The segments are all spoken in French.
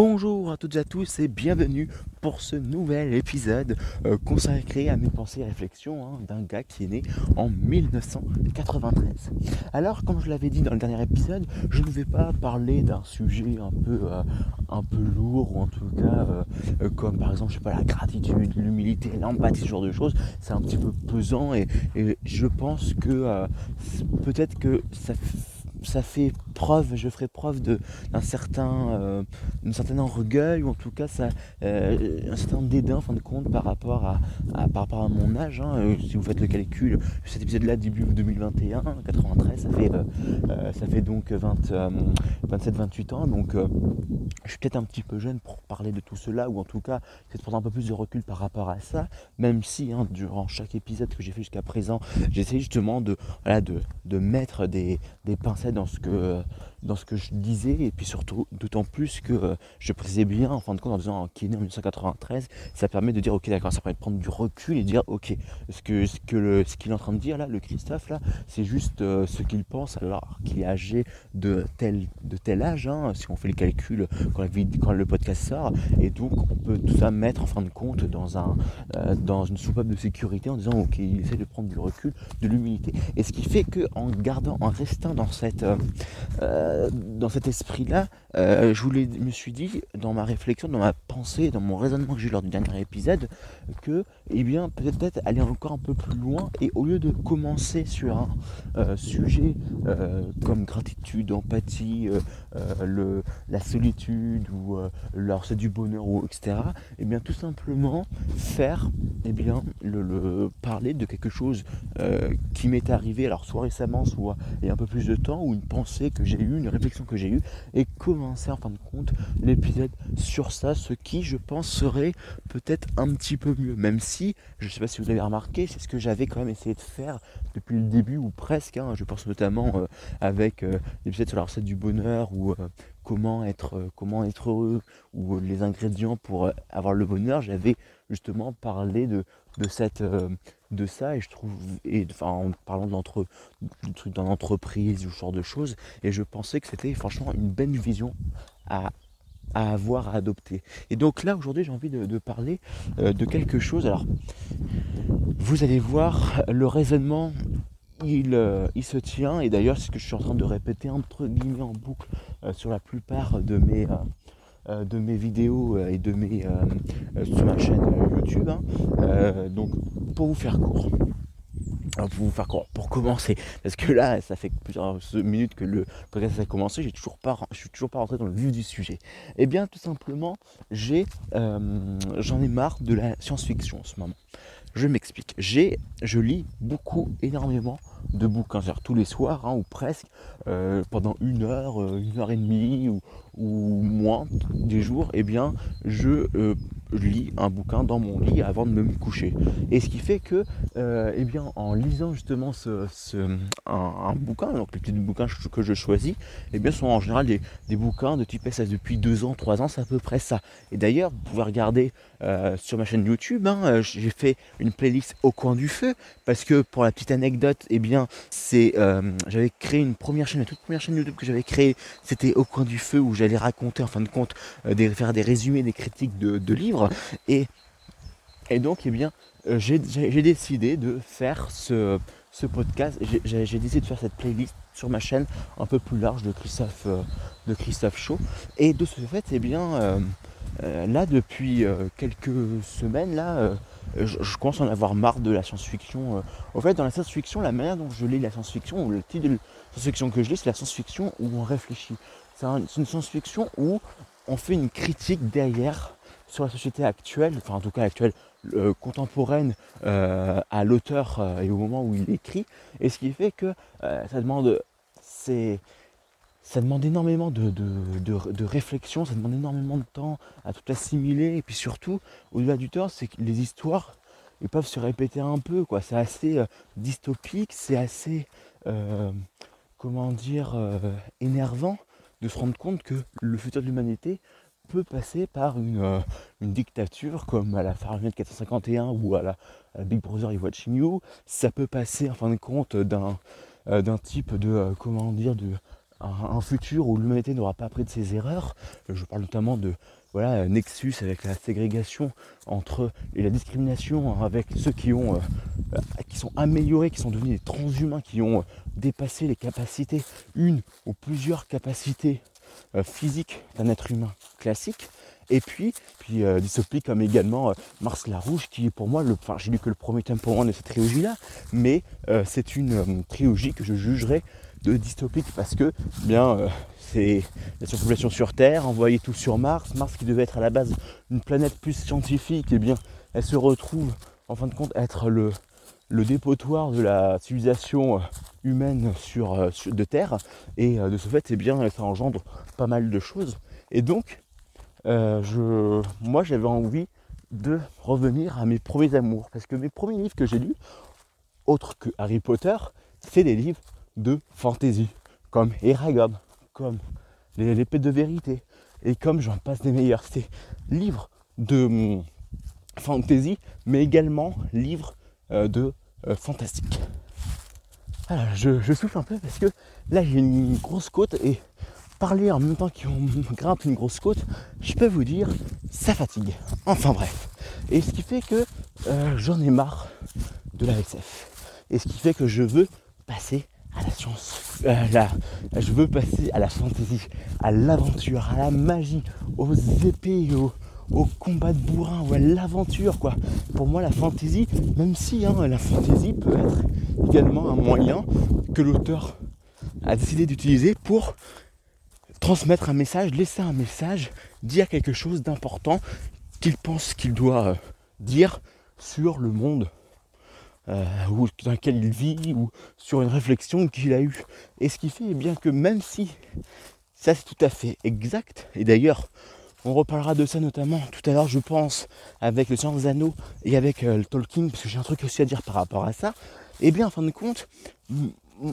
Bonjour à toutes et à tous et bienvenue pour ce nouvel épisode euh, consacré à mes pensées et réflexions hein, d'un gars qui est né en 1993. Alors, comme je l'avais dit dans le dernier épisode, je ne vais pas parler d'un sujet un peu, euh, lourd ou en tout cas euh, comme par exemple, je sais pas, la gratitude, l'humilité, l'empathie, ce genre de choses. C'est un petit peu pesant et, et je pense que peut-être que ça ça fait preuve, je ferai preuve d'un certain, euh, certain orgueil ou en tout cas ça, euh, un certain dédain en fin de compte par rapport à, par rapport à mon âge. Hein. Euh, si vous faites le calcul, cet épisode-là début 2021, 93, ça fait, ça fait donc 27-28 ans. Donc je suis peut-être un petit peu jeune pour parler de tout cela ou en tout cas peut-être prendre un peu plus de recul par rapport à ça, même si hein, durant chaque épisode que j'ai fait jusqu'à présent, j'essaie justement de, voilà, de, de mettre des, des pincettes dans ce que dans ce que je disais et puis surtout d'autant plus que euh, je précisais bien en fin de compte en faisant un kiné en 1993 ça permet de dire ok d'accord ça permet de prendre du recul et de dire ok ce que ce que le ce qu'il est en train de dire là le Christophe là c'est juste euh, ce qu'il pense alors qu'il est âgé de tel de tel âge hein, si on fait le calcul quand, la, quand le podcast sort et donc on peut tout ça mettre en fin de compte dans un euh, dans une soupape de sécurité en disant ok il essaie de prendre du recul de l'humilité. Et ce qui fait que en gardant en restant dans cette euh, dans cet esprit-là, euh, je me suis dit, dans ma réflexion, dans ma pensée, dans mon raisonnement que j'ai eu lors du dernier épisode, que, eh bien, peut-être aller encore un peu plus loin et au lieu de commencer sur un euh, sujet comme gratitude, empathie, la solitude ou alors c'est du bonheur ou etc. Eh bien, tout simplement faire, eh bien, le, parler de quelque chose qui m'est arrivé, alors soit récemment, soit il y a un peu plus de temps, ou une pensée que j'ai eue une réflexion que j'ai eue, et commencer en fin de compte l'épisode sur ça, ce qui je pense serait peut-être un petit peu mieux, même si, je ne sais pas si vous l'avez remarqué, c'est ce que j'avais quand même essayé de faire depuis le début, ou presque, hein. je pense notamment euh, avec euh, l'épisode sur la recette du bonheur, ou euh, comment, être, comment être heureux, ou les ingrédients pour avoir le bonheur, j'avais justement parlé de, cette de ça et je trouve et enfin en parlant de l'entre du truc dans l'entreprise ou ce genre de choses et je pensais que c'était franchement une belle vision à, avoir à adopter. Et donc là aujourd'hui j'ai envie de, parler euh, de quelque chose. Alors vous allez voir le raisonnement il, euh, il, se tient et d'ailleurs c'est ce que je suis en train de répéter entre guillemets en boucle euh, sur la plupart de mes euh, de mes vidéos euh, et de mes euh, sur ma chaîne YouTube. Hein. donc pour vous faire court. pour vous faire pour commencer, parce que là, ça fait plusieurs minutes que le podcast a commencé, j'ai toujours pas, je suis toujours pas rentré dans le vif du sujet. Et eh bien, tout simplement, j'ai, j'en ai marre de la science-fiction en ce moment. Je m'explique. J'ai, je lis beaucoup, énormément de bouquins, c'est-à-dire tous les soirs hein, ou presque, pendant une heure, une heure et demie ou, ou moins des jours, eh bien, je euh, lis un bouquin dans mon lit avant de me coucher. Et ce qui fait que, euh, eh bien, en lisant justement ce, un, bouquin, donc les petits bouquins que je choisis, eh bien, sont en général des, bouquins de type ça depuis deux ans, trois ans, c'est à peu près ça. Et d'ailleurs, vous pouvez regarder euh, sur ma chaîne YouTube, hein, j'ai fait une playlist au coin du feu, parce que pour la petite anecdote, eh bien, c'est, j'avais créé une première chaîne, la toute première chaîne YouTube que j'avais créée, c'était au coin du feu où j'avais raconter en fin de compte, euh, des, faire des résumés, des critiques de, livres. Et, donc, eh bien, euh, j'ai décidé de faire ce, podcast. J'ai décidé de faire cette playlist sur ma chaîne un peu plus large de Christophe, euh, de Christophe. Et de ce fait, eh bien, là, depuis quelques semaines, là, je, commence à en avoir marre de la science-fiction. Au fait, dans la science-fiction, la manière dont je lis la science-fiction, ou le titre de science-fiction que je lis, c'est la science-fiction où on réfléchit c'est une science-fiction où on fait une critique derrière sur la société actuelle, enfin en tout cas actuelle, euh, contemporaine euh, à l'auteur euh, et au moment où il écrit, et ce qui fait que ça demande ça demande énormément de, réflexion, ça demande énormément de temps à tout assimiler, et puis surtout, au-delà du temps, c'est que les histoires, ils peuvent se répéter un peu, quoi. C'est assez dystopique, c'est assez, comment dire, énervant de se rendre compte que le futur de l'humanité peut passer par une, euh, dictature comme à la Fahrenheit 451 ou à la, Big Brother is Watching You. Ça peut passer en fin de compte d'un euh, type de euh, comment dire de un, futur où l'humanité n'aura pas appris de ses erreurs. Je parle notamment de voilà, Nexus avec la ségrégation entre et la discrimination avec ceux qui ont qui sont améliorés, qui sont devenus des transhumains, qui ont dépassé les capacités, une ou plusieurs capacités euh, physiques d'un être humain classique. Et puis, puis euh, dystopie comme également Mars la Rouge, qui est pour moi, le, enfin j'ai lu que le premier tempo de cette trilogie-là, mais c'est une trilogie que je jugerais de dystopique parce que bien euh, c'est la surpopulation sur Terre, envoyer tout sur Mars, Mars qui devait être à la base une planète plus scientifique, et eh bien elle se retrouve en fin de compte être le, le dépotoir de la civilisation euh, humaine sur, euh, de Terre. Et de ce fait eh bien ça engendre pas mal de choses. Et donc je, moi j'avais envie de revenir à mes premiers amours. Parce que mes premiers livres que j'ai lus autres que Harry Potter c'est des livres de fantasy, comme Eragon, comme l'épée de vérité, et comme j'en passe des meilleurs. C'est livre de hum, fantasy, mais également livre euh, de euh, fantastique. Alors, je, souffle un peu parce que là j'ai une grosse côte et parler en même temps qu'on grimpe une grosse côte, je peux vous dire, ça fatigue. Enfin bref. Et ce qui fait que euh, j'en ai marre de la SF. Et ce qui fait que je veux passer à la science, euh, je veux passer à la fantaisie, à l'aventure, à la magie, aux épées, aux, au combat de bourrin ou à l'aventure quoi. Pour moi la fantaisie, même si hein, la fantaisie peut être également un moyen que l'auteur a décidé d'utiliser pour transmettre un message, laisser un message, dire quelque chose d'important qu'il pense qu'il doit euh, dire sur le monde euh, dans lequel il vit ou sur une réflexion qu'il a eue. Et ce qui fait bien que même si ça c'est tout à fait exact, et d'ailleurs on reparlera de ça notamment tout à l'heure je pense avec le Seigneur des et avec euh, le Tolkien, parce que j'ai un truc aussi à dire par rapport à ça, et bien en fin de compte,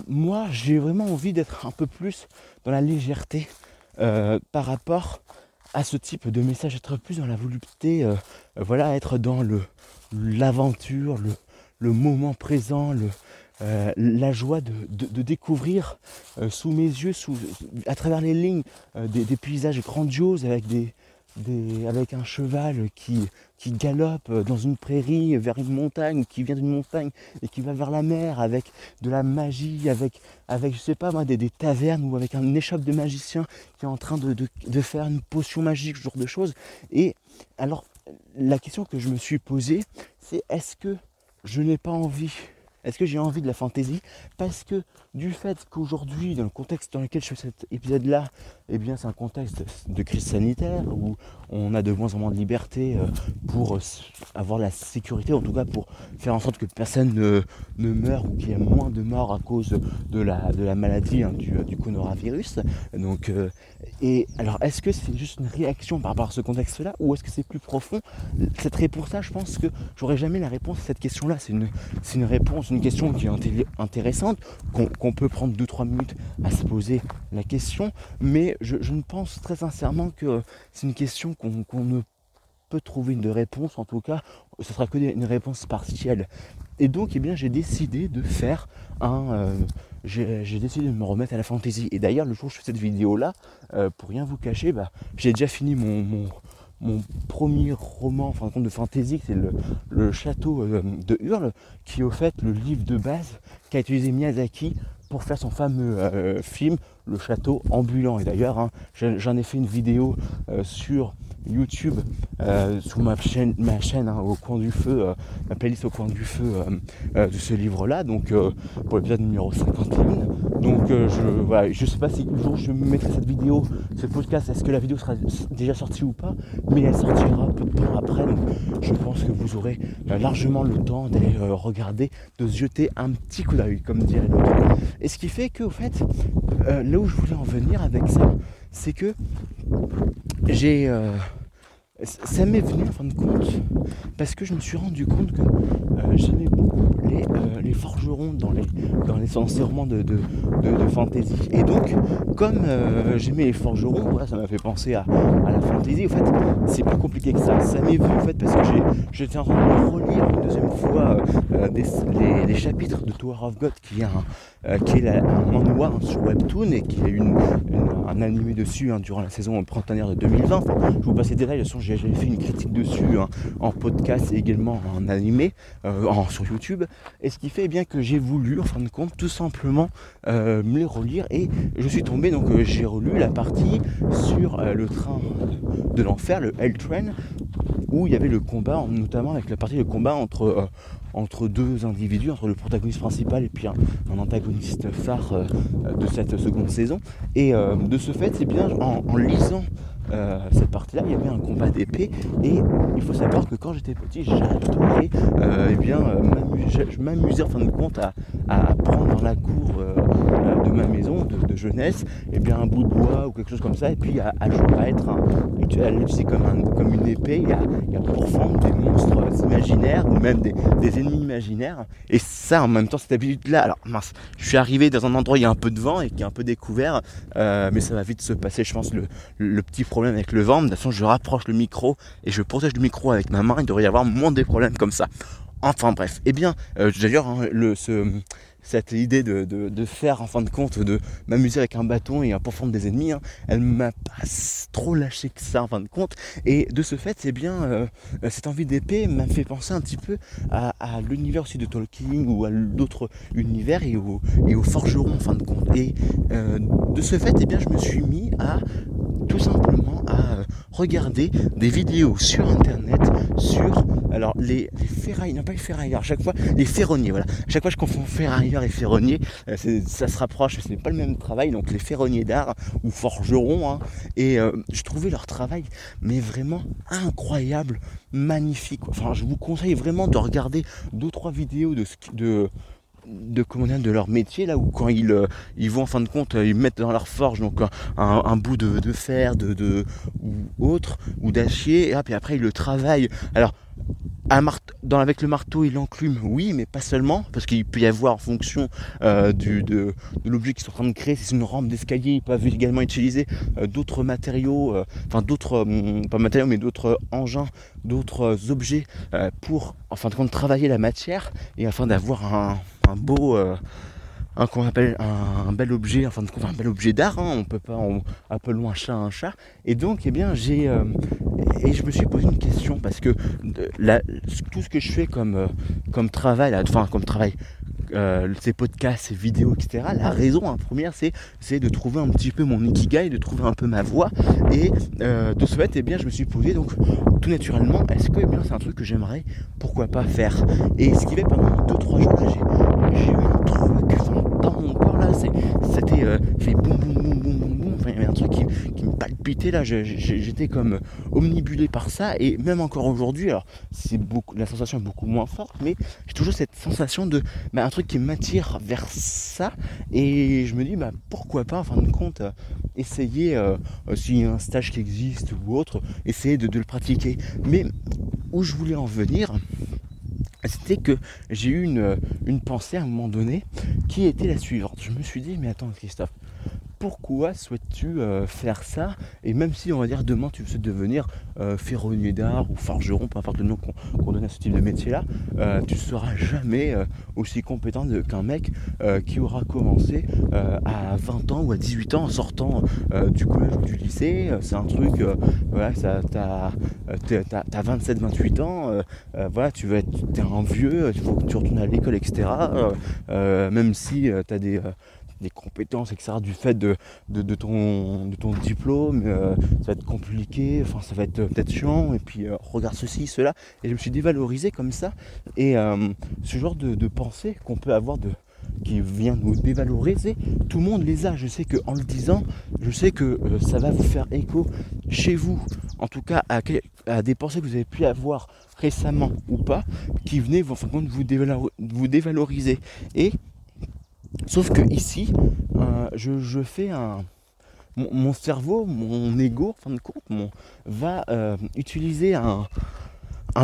moi j'ai vraiment envie d'être un peu plus dans la légèreté euh, par rapport à ce type de message, être plus dans la volupté, voilà, être dans le l'aventure, le moment présent, le, euh, la joie de, découvrir euh, sous mes yeux, à travers les lignes, euh, des, paysages grandioses avec, des, avec un cheval qui, qui galope dans une prairie vers une montagne, qui vient d'une montagne et qui va vers la mer, avec de la magie, avec, avec je sais pas moi, des, tavernes ou avec un échoppe de magicien qui est en train de, de faire une potion magique, ce genre de choses. Et alors, la question que je me suis posée, c'est est-ce que je n'ai pas envie. Est-ce que j'ai envie de la fantaisie? Parce que du fait qu'aujourd'hui, dans le contexte dans lequel je fais cet épisode-là, eh bien c'est un contexte de crise sanitaire où on a de moins en moins de liberté euh, pour avoir la sécurité, en tout cas pour faire en sorte que personne ne, meure ou qu'il y ait moins de morts à cause de la, maladie hein, du, coronavirus. Donc, euh, et alors, est-ce que c'est juste une réaction par rapport à ce contexte-là ou est-ce que c'est plus profond? Cette réponse-là, je pense que j'aurais jamais la réponse à cette question-là. C'est une réponse, une question qui est intéressante, qu'on peut prendre 2-3 minutes à se poser la question, mais je, ne pense très sincèrement que c'est une question qu'on ne peut trouver une réponse, en tout cas, ce sera que une réponse partielle. Et donc, eh bien, j'ai décidé de faire un. Euh, j'ai décidé de me remettre à la fantaisie. Et d'ailleurs, le jour où je fais cette vidéo-là, euh, pour rien vous cacher, bah, j'ai déjà fini mon, mon, premier roman de fantaisie, c'est le, Château euh, de Hurle, qui est au fait le livre de base qu'a utilisé Miyazaki pour faire son fameux euh, film Le Château ambulant. Et d'ailleurs, hein, j'en ai fait une vidéo euh, sur YouTube, euh, sur ma chaîne, ma chaîne hein, au coin du feu, ma playlist au coin du feu de ce livre-là, donc pour l'épisode numéro 51. Donc je je sais pas si le jour je mettrai cette vidéo, ce podcast, est-ce que la vidéo sera déjà sortie ou pas, mais elle sortira peu de temps après. Donc je pense que vous aurez largement le temps d'aller regarder, de jeter un petit coup d'œil, comme dirait l'autre. Et ce qui fait que, au fait, euh, là où je voulais en venir avec ça, c'est que j'ai. Euh, ça m'est venu en fin de compte parce que je me suis rendu compte que euh, j'aimais beaucoup les, forgerons dans les, dans les, romans de, de, fantasy. Et donc, comme j'aimais les forgerons, ça m'a fait penser à, la fantasy. En fait, c'est plus compliqué que ça. Ça m'est venu en fait parce que j'étais en train de relire deuxième fois les, chapitres de Tower of God qui est un, qui est un manhwa sur Webtoon et qui a eu un animé dessus hein, durant la saison printanière de 2020. je vous passe les détails, de j'ai fait une critique dessus hein, en podcast et également en animé sur YouTube. Et ce qui fait bien que j'ai voulu, en fin de compte, tout simplement me les relire et je suis tombé, donc j'ai relu la partie sur le train de l'enfer, le Hell Train, où il y avait le combat, notamment avec la partie de combat entre, euh, entre deux individus, entre le protagoniste principal et puis un, antagoniste phare euh, de cette seconde saison. Et euh, de ce fait, c'est bien en lisant euh, cette partie-là, il y avait un combat d'épée et il faut savoir que quand j'étais petit, j'adorais euh, eh bien, euh, je m'amusais en fin de compte à, prendre dans la cour de ma maison de, jeunesse et eh bien, un bout de bois ou quelque chose comme ça et puis à, jouer à être un, c'est comme, comme une épée, il y, a, il pour forme des monstres imaginaires ou même des, ennemis imaginaires et ça en même temps cette habitude-là, alors mince, je suis arrivé dans un endroit où il y a un peu de vent et qui est un peu découvert mais ça va vite se passer je pense le, le petit avec le vent. De toute façon, je rapproche le micro et je protège le micro avec ma main. Il devrait y avoir moins de problèmes comme ça. Enfin bref. Eh bien, euh, d'ailleurs, hein, ce, cette idée de, faire en fin de compte, de m'amuser avec un bâton et un pour forme des ennemis, hein, elle m'a pas trop lâché que ça en fin de compte. Et de ce fait, c'est bien, euh, cette envie d'épée m'a fait penser un petit peu à, l'univers aussi de Tolkien ou à d'autres univers et aux et au forgerons en fin de compte. Et euh, de ce fait, eh bien, je me suis mis à tout simplement à regarder des vidéos sur internet sur alors les, les ferrailleurs, non pas les ferrailleurs, chaque fois les ferronniers, voilà. Chaque fois je confonds ferrailleurs et ferronniers, euh, ça se rapproche, ce n'est pas le même travail, donc les ferronniers d'art ou forgerons, hein. et euh, je trouvais leur travail mais vraiment incroyable, magnifique. Enfin je vous conseille vraiment de regarder deux trois vidéos de, de de comment de leur métier là où quand ils, euh, ils vont en fin de compte euh, ils mettent dans leur forge donc un, bout de, fer de, ou autre ou d'acier et, après ils le travaillent. Alors avec le marteau et l'enclume, oui, mais pas seulement, parce qu'il peut y avoir en fonction euh, de, l'objet qu'ils sont en train de créer, c'est une rampe d'escalier, ils peuvent également utiliser d'autres matériaux, enfin d'autres, pas matériaux, mais d'autres engins, d'autres objets pour, en fin de compte, travailler la matière et afin d'avoir un, beau euh, un qu'on appelle un, bel objet, enfin un bel objet d'art, hein, on peut pas, on appelons un chat un chat. Et donc, eh bien, j'ai euh, et je me suis posé une question parce que tout ce que je fais comme euh, comme travail, enfin comme travail, ces podcasts, ces vidéos, etc. La raison hein, première, c'est de trouver un petit peu mon ikigai, de trouver un peu ma voix. Et de ce fait, eh bien, je me suis posé donc tout naturellement, est-ce que eh c'est un truc que j'aimerais, pourquoi pas faire? Et ce qui fait pendant 2-3 jours là, j'ai j'ai eu un truc dans mon corps là, c'était euh, boum boum boum boum boum boum, il y avait un truc qui, me palpitait là, j'étais comme omnibulé par ça. Et même encore aujourd'hui, alors c'est beaucoup, la sensation est beaucoup moins forte, mais j'ai toujours cette sensation de bah, un truc qui m'attire vers ça. Et je me dis bah pourquoi pas en fin de compte euh, essayer euh, s'il y a un stage qui existe ou autre, essayer de le pratiquer. Mais où je voulais en venir, c'était que j'ai eu une, une, pensée à un moment donné qui était la suivante. Je me suis dit, mais attends Christophe, pourquoi souhaites-tu euh, faire ça Et même si on va dire demain tu veux devenir euh, ferronnier d'art ou forgeron, peu importe le nom qu'on donne à ce type de métier-là, euh, tu ne seras jamais aussi compétent qu'un mec qui aura commencé à 20 ans ou à 18 ans en sortant du collège ou du lycée. C'est un truc, voilà, t'as, 27-28 ans, voilà, tu vas être es un vieux, il faut que tu retournes à l'école, etc. même si tu as des des compétences, etc. du fait de, de, ton, de ton diplôme, euh, ça va être compliqué, enfin ça va être euh, peut-être chiant, et puis euh, regarde ceci, cela. Et je me suis dévalorisé comme ça. Et ce genre de, pensée qu'on peut avoir de, qui vient nous dévaloriser, tout le monde les a. Je sais qu'en le disant, je sais que ça va vous faire écho chez vous, en tout cas à, à, des pensées que vous avez pu avoir récemment ou pas, qui venaient vous, vous dévaloriser. Et Sauf que ici, euh, je, fais un. Mon, cerveau, mon ego, en fin de compte, va euh, utiliser un,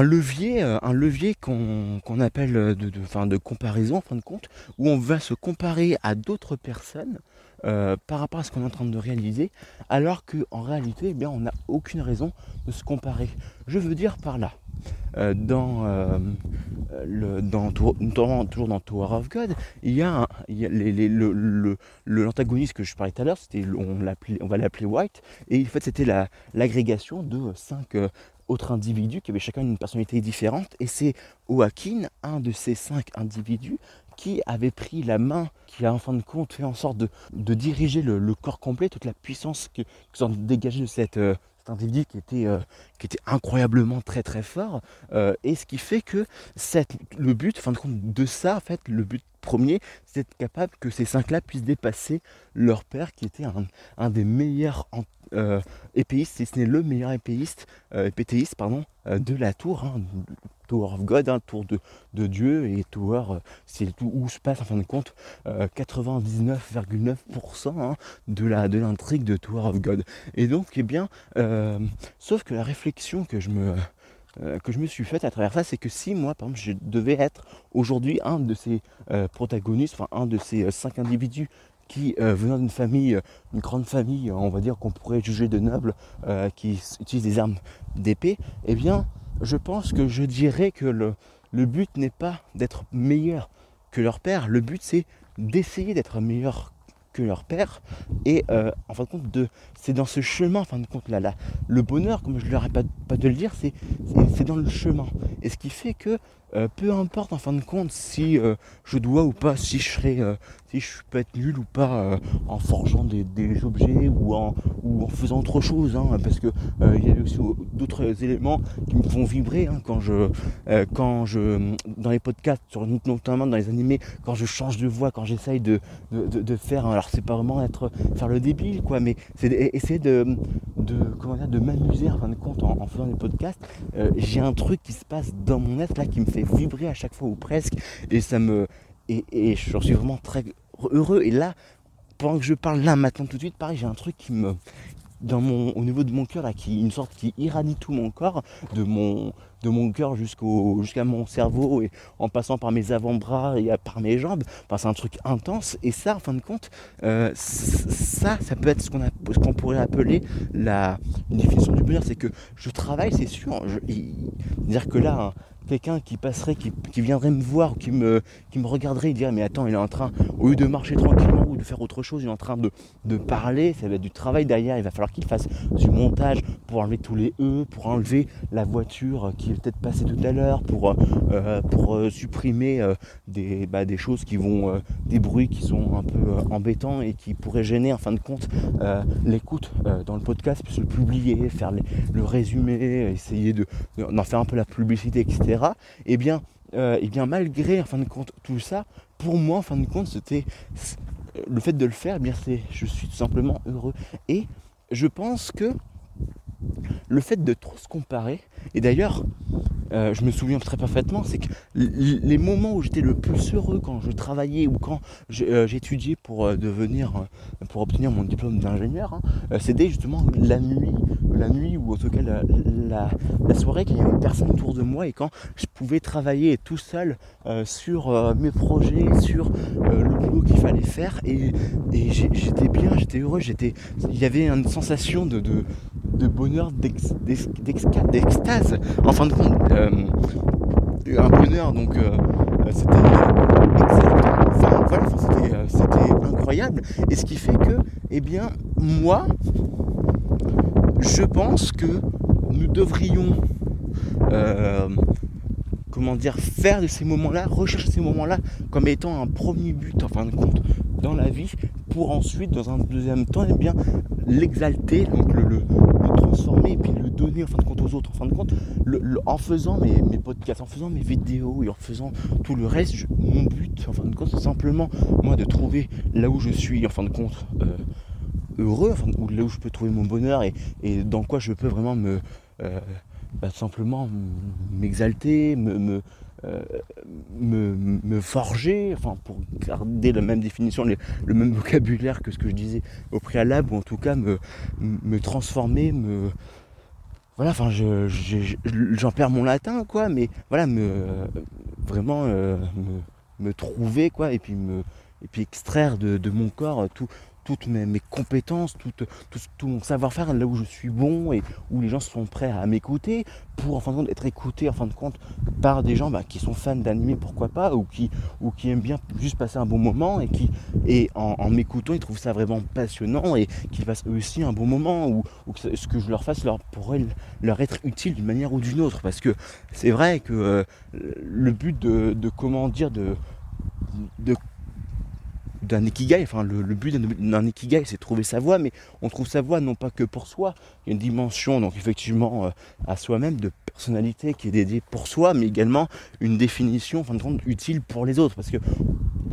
levier, euh, un levier qu'on appelle de, de, de, comparaison, en fin de compte, où on va se comparer à d'autres personnes par rapport à ce qu'on est en train de réaliser, alors qu'en réalité, eh bien, on n'a aucune raison de se comparer. Je veux dire par là, dans, le, dans toujours dans Tower of God, il y a, l'antagoniste que je parlais tout à l'heure, c'était on, va l'appeler White, et en fait c'était l'agrégation de cinq autres individus qui avaient chacun une personnalité différente. Et c'est Joaquin, un de ces cinq individus, qui avait pris la main, qui a en fin de compte fait en sorte de, diriger le, corps complet, toute la puissance que, que s'en dégageait de euh, cet individu qui était, euh, qui était incroyablement très très fort. Euh, et ce qui fait que le but, en fin de compte, de ça, en fait, le but premier, c'est d'être capable que ces cinq-là puissent dépasser leur père, qui était un, des meilleurs épéistes, si ce n'est le meilleur épéiste, pardon, de la tour. Hein, Tower of God, hein, tour de, de, Dieu, et Tower, euh, c'est tout où se passe en fin de compte 99,9% euh, hein, de la de l'intrigue de Tower of God. Et donc, eh bien, euh, sauf que la réflexion que je me que je me suis faite à travers ça, c'est que si moi, par exemple, je devais être aujourd'hui un de ces protagonistes, enfin un de ces cinq individus qui, venant d'une famille, une grande famille, on va dire qu'on pourrait juger de nobles, qui utilisent des armes d'épée, eh bien, je pense que je dirais que le, but n'est pas d'être meilleur que leur père, le but c'est d'essayer d'être meilleur que leur père. Et euh, en fin de compte, de, c'est dans ce chemin, en fin de compte, là, là le bonheur, comme je ne leur pas, pas de le dire, c'est, c'est, dans le chemin. Et ce qui fait que euh, peu importe en fin de compte si euh, je dois ou pas, si je serai, euh, si je peux être nul ou pas en forgeant des, objets ou en, ou en faisant autre chose, hein, parce que il y a aussi d'autres éléments qui me font vibrer hein, quand je, quand je, dans les podcasts, notamment dans les animés, quand je change de voix, quand j'essaye de, de, faire, alors c'est pas vraiment être faire le débile quoi, mais c'est essayer de, de de m'amuser en fin de compte en, faisant des podcasts. J'ai un truc qui se passe dans mon être là qui me fait vibrer à chaque fois ou presque. Et ça me. Et, et j'en suis vraiment très heureux. Et là, pendant que je parle là maintenant tout de suite, pareil, j'ai un truc qui me, dans mon, au niveau de mon cœur, là, qui, une sorte qui irradie tout mon corps, de mon, de mon cœur jusqu'au, jusqu'à mon cerveau, et en passant par mes avant-bras et par mes jambes. Enfin, c'est un truc intense. Et ça, en fin de compte, euh, ça, ça peut être ce qu'on, pourrait appeler la définition du bonheur. C'est que je travaille, c'est sûr. Dire que là, quelqu'un qui passerait, qui, viendrait me voir, qui me, qui me regarderait, il dirait mais attends, il est en train, au lieu de marcher tranquillement ou de faire autre chose, il est en train de, de parler, ça va être du travail derrière, il va falloir qu'il fasse du montage pour enlever tous les E, pour enlever la voiture qui est peut-être passée tout à l'heure, pour, euh, pour euh, supprimer euh, des, bah, des choses qui vont, des bruits qui sont un peu embêtants et qui pourraient gêner en fin de compte l'écoute dans le podcast, puis le publier, faire le résumé, essayer de, d'en faire un peu la publicité, etc et eh bien, euh, eh bien malgré en fin de compte tout ça, pour moi en fin de compte c'était le fait de le faire, eh bien c'est je suis tout simplement heureux. Et je pense que le fait de trop se comparer, et d'ailleurs euh, je me souviens très parfaitement, c'est que les moments où j'étais le plus heureux quand je travaillais ou quand euh, j'étudiais pour euh, devenir, pour obtenir mon diplôme d'ingénieur, hein, c'était justement la nuit, la nuit ou en tout cas la, soirée quand il y avait personne autour de moi et quand je pouvais travailler tout seul sur mes projets, sur le boulot qu'il fallait faire et, j'étais bien, j'étais heureux, j'étais, il y avait une sensation de bonheur, d'extase. En fin de compte, euh, un bonheur, donc euh, c'était c'était incroyable. Et ce qui fait que, eh bien, moi, je pense que nous devrions euh, comment dire, faire de ces moments-là, rechercher ces moments-là comme étant un premier but en fin de compte dans la vie pour ensuite, dans un deuxième temps, eh bien, l'exalter, donc le, transformer et puis le donner en fin de compte aux autres. En fin de compte, en faisant mes, podcasts, en faisant mes vidéos et en faisant tout le reste, mon but, en fin de compte, c'est simplement moi de trouver là où je suis, en fin de compte, euh, heureux, ou là où je peux trouver mon bonheur et, dans quoi je peux vraiment me euh, bah, simplement m'exalter, me, euh, me, forger, enfin pour garder la même définition, le, même vocabulaire que ce que je disais au préalable, ou en tout cas me, me transformer, me voilà, enfin j'en perds mon latin quoi, mais voilà, me vraiment euh, me, trouver quoi, et puis me et puis extraire de, de mon corps tout, toutes mes, compétences, tout, tout, mon savoir-faire, là où je suis bon et où les gens sont prêts à m'écouter, pour en fin de compte être écouté en fin de compte par des gens bah, qui sont fans d'anime, pourquoi pas, ou qui, ou qui aiment bien juste passer un bon moment et qui, et en, m'écoutant, ils trouvent ça vraiment passionnant et qu'ils passent aussi un bon moment, ou, ce que je leur fasse leur, pourrait leur être utile d'une manière ou d'une autre. Parce que c'est vrai que euh, le but de, de, comment dire, de, de d'un ikigai, enfin le, but d'un ikigai c'est trouver sa voie, mais on trouve sa voie non pas que pour soi, il y a une dimension donc effectivement euh, à soi-même de personnalité qui est dédiée pour soi, mais également une définition de utile pour les autres, parce que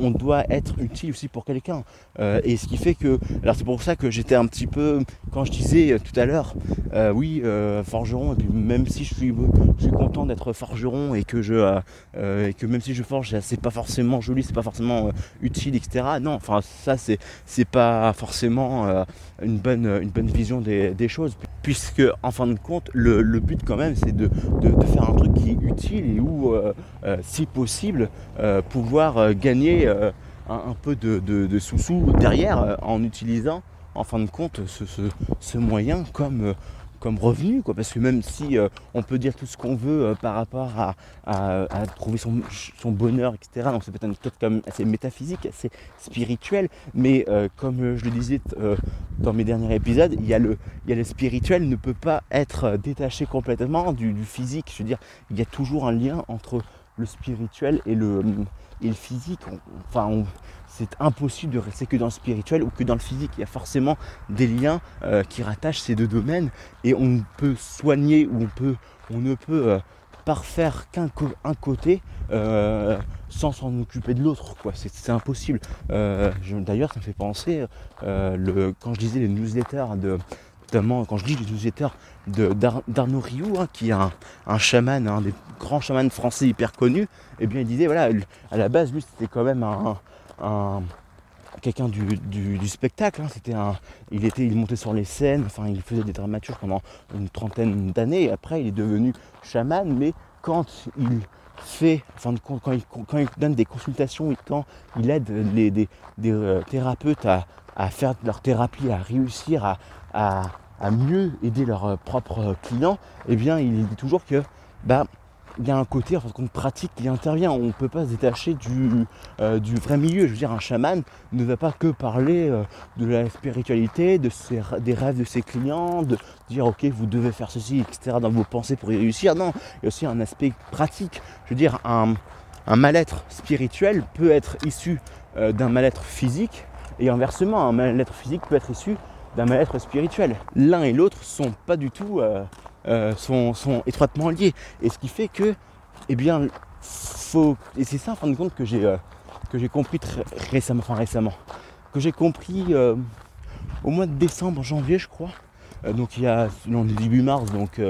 on doit être utile aussi pour quelqu'un. Euh, et ce qui fait que, alors c'est pour ça que j'étais un petit peu, quand je disais euh, tout à l'heure, oui, forgeron, et puis même si je suis, je suis content d'être forgeron et que je, et que même si je forge, c'est pas forcément joli, c'est pas forcément utile, etc. Non, enfin ça c'est, c'est pas forcément une bonne, une bonne vision des, choses, puisque en fin de compte, le, but quand même, c'est de, faire un truc qui est utile et où, si possible, pouvoir gagner euh, un, peu de, sous-sous derrière euh, en utilisant en fin de compte ce, moyen comme, euh, comme revenu. Quoi. Parce que même si on peut dire tout ce qu'on veut par rapport à, trouver son, bonheur, etc. Donc c'est peut-être une chose comme assez métaphysique, assez spirituel. Mais comme je le disais dans mes derniers épisodes, il y, a le, il y a le spirituel ne peut pas être détaché complètement du, physique. Je veux dire, il y a toujours un lien entre le spirituel et le, et le physique. enfin, c'est impossible de rester que dans le spirituel ou que dans le physique. Il y a forcément des liens euh, qui rattachent ces deux domaines et on peut soigner ou on, peut, on ne peut euh, parfaire qu'un un côté euh, sans s'en occuper de l'autre. C'est impossible. D'ailleurs, ça me fait penser, le, quand je disais les newsletters de, notamment quand je dis les newsletters d'Arnaud Rioux, hein, qui est un, un, chaman, un des grands chamans français hyper connus, et eh bien il disait voilà, à la base lui c'était quand même un, quelqu'un du, spectacle, hein. il était, il montait sur les scènes, enfin il faisait des dramaturges pendant une trentaine d'années, après il est devenu chaman, mais quand il fait, enfin, quand, il, donne des consultations et quand il aide les, des, euh, thérapeutes à, faire leur thérapie, à réussir à à mieux aider leurs euh, propres clients, eh bien il dit toujours que bah, il y a un côté en fait, pratique qui intervient. On ne peut pas se détacher du, euh, du, vrai milieu. Je veux dire, un chaman ne va pas que parler euh, de la spiritualité, de des rêves de ses clients, de dire ok vous devez faire ceci, etc. dans vos pensées pour y réussir. Non, il y a aussi un aspect pratique. Je veux dire, un, un mal-être spirituel peut être issu d'un mal-être physique et inversement, un mal-être physique peut être issu d'un mal-être spirituel. L'un et l'autre sont pas du tout, euh, euh, sont, étroitement liés. Et ce qui fait que, eh bien, faut, et c'est ça en fin de compte que j'ai euh, compris très récemment, enfin récemment, que j'ai compris au mois de décembre, janvier, je crois. donc il y a, on est début mars, donc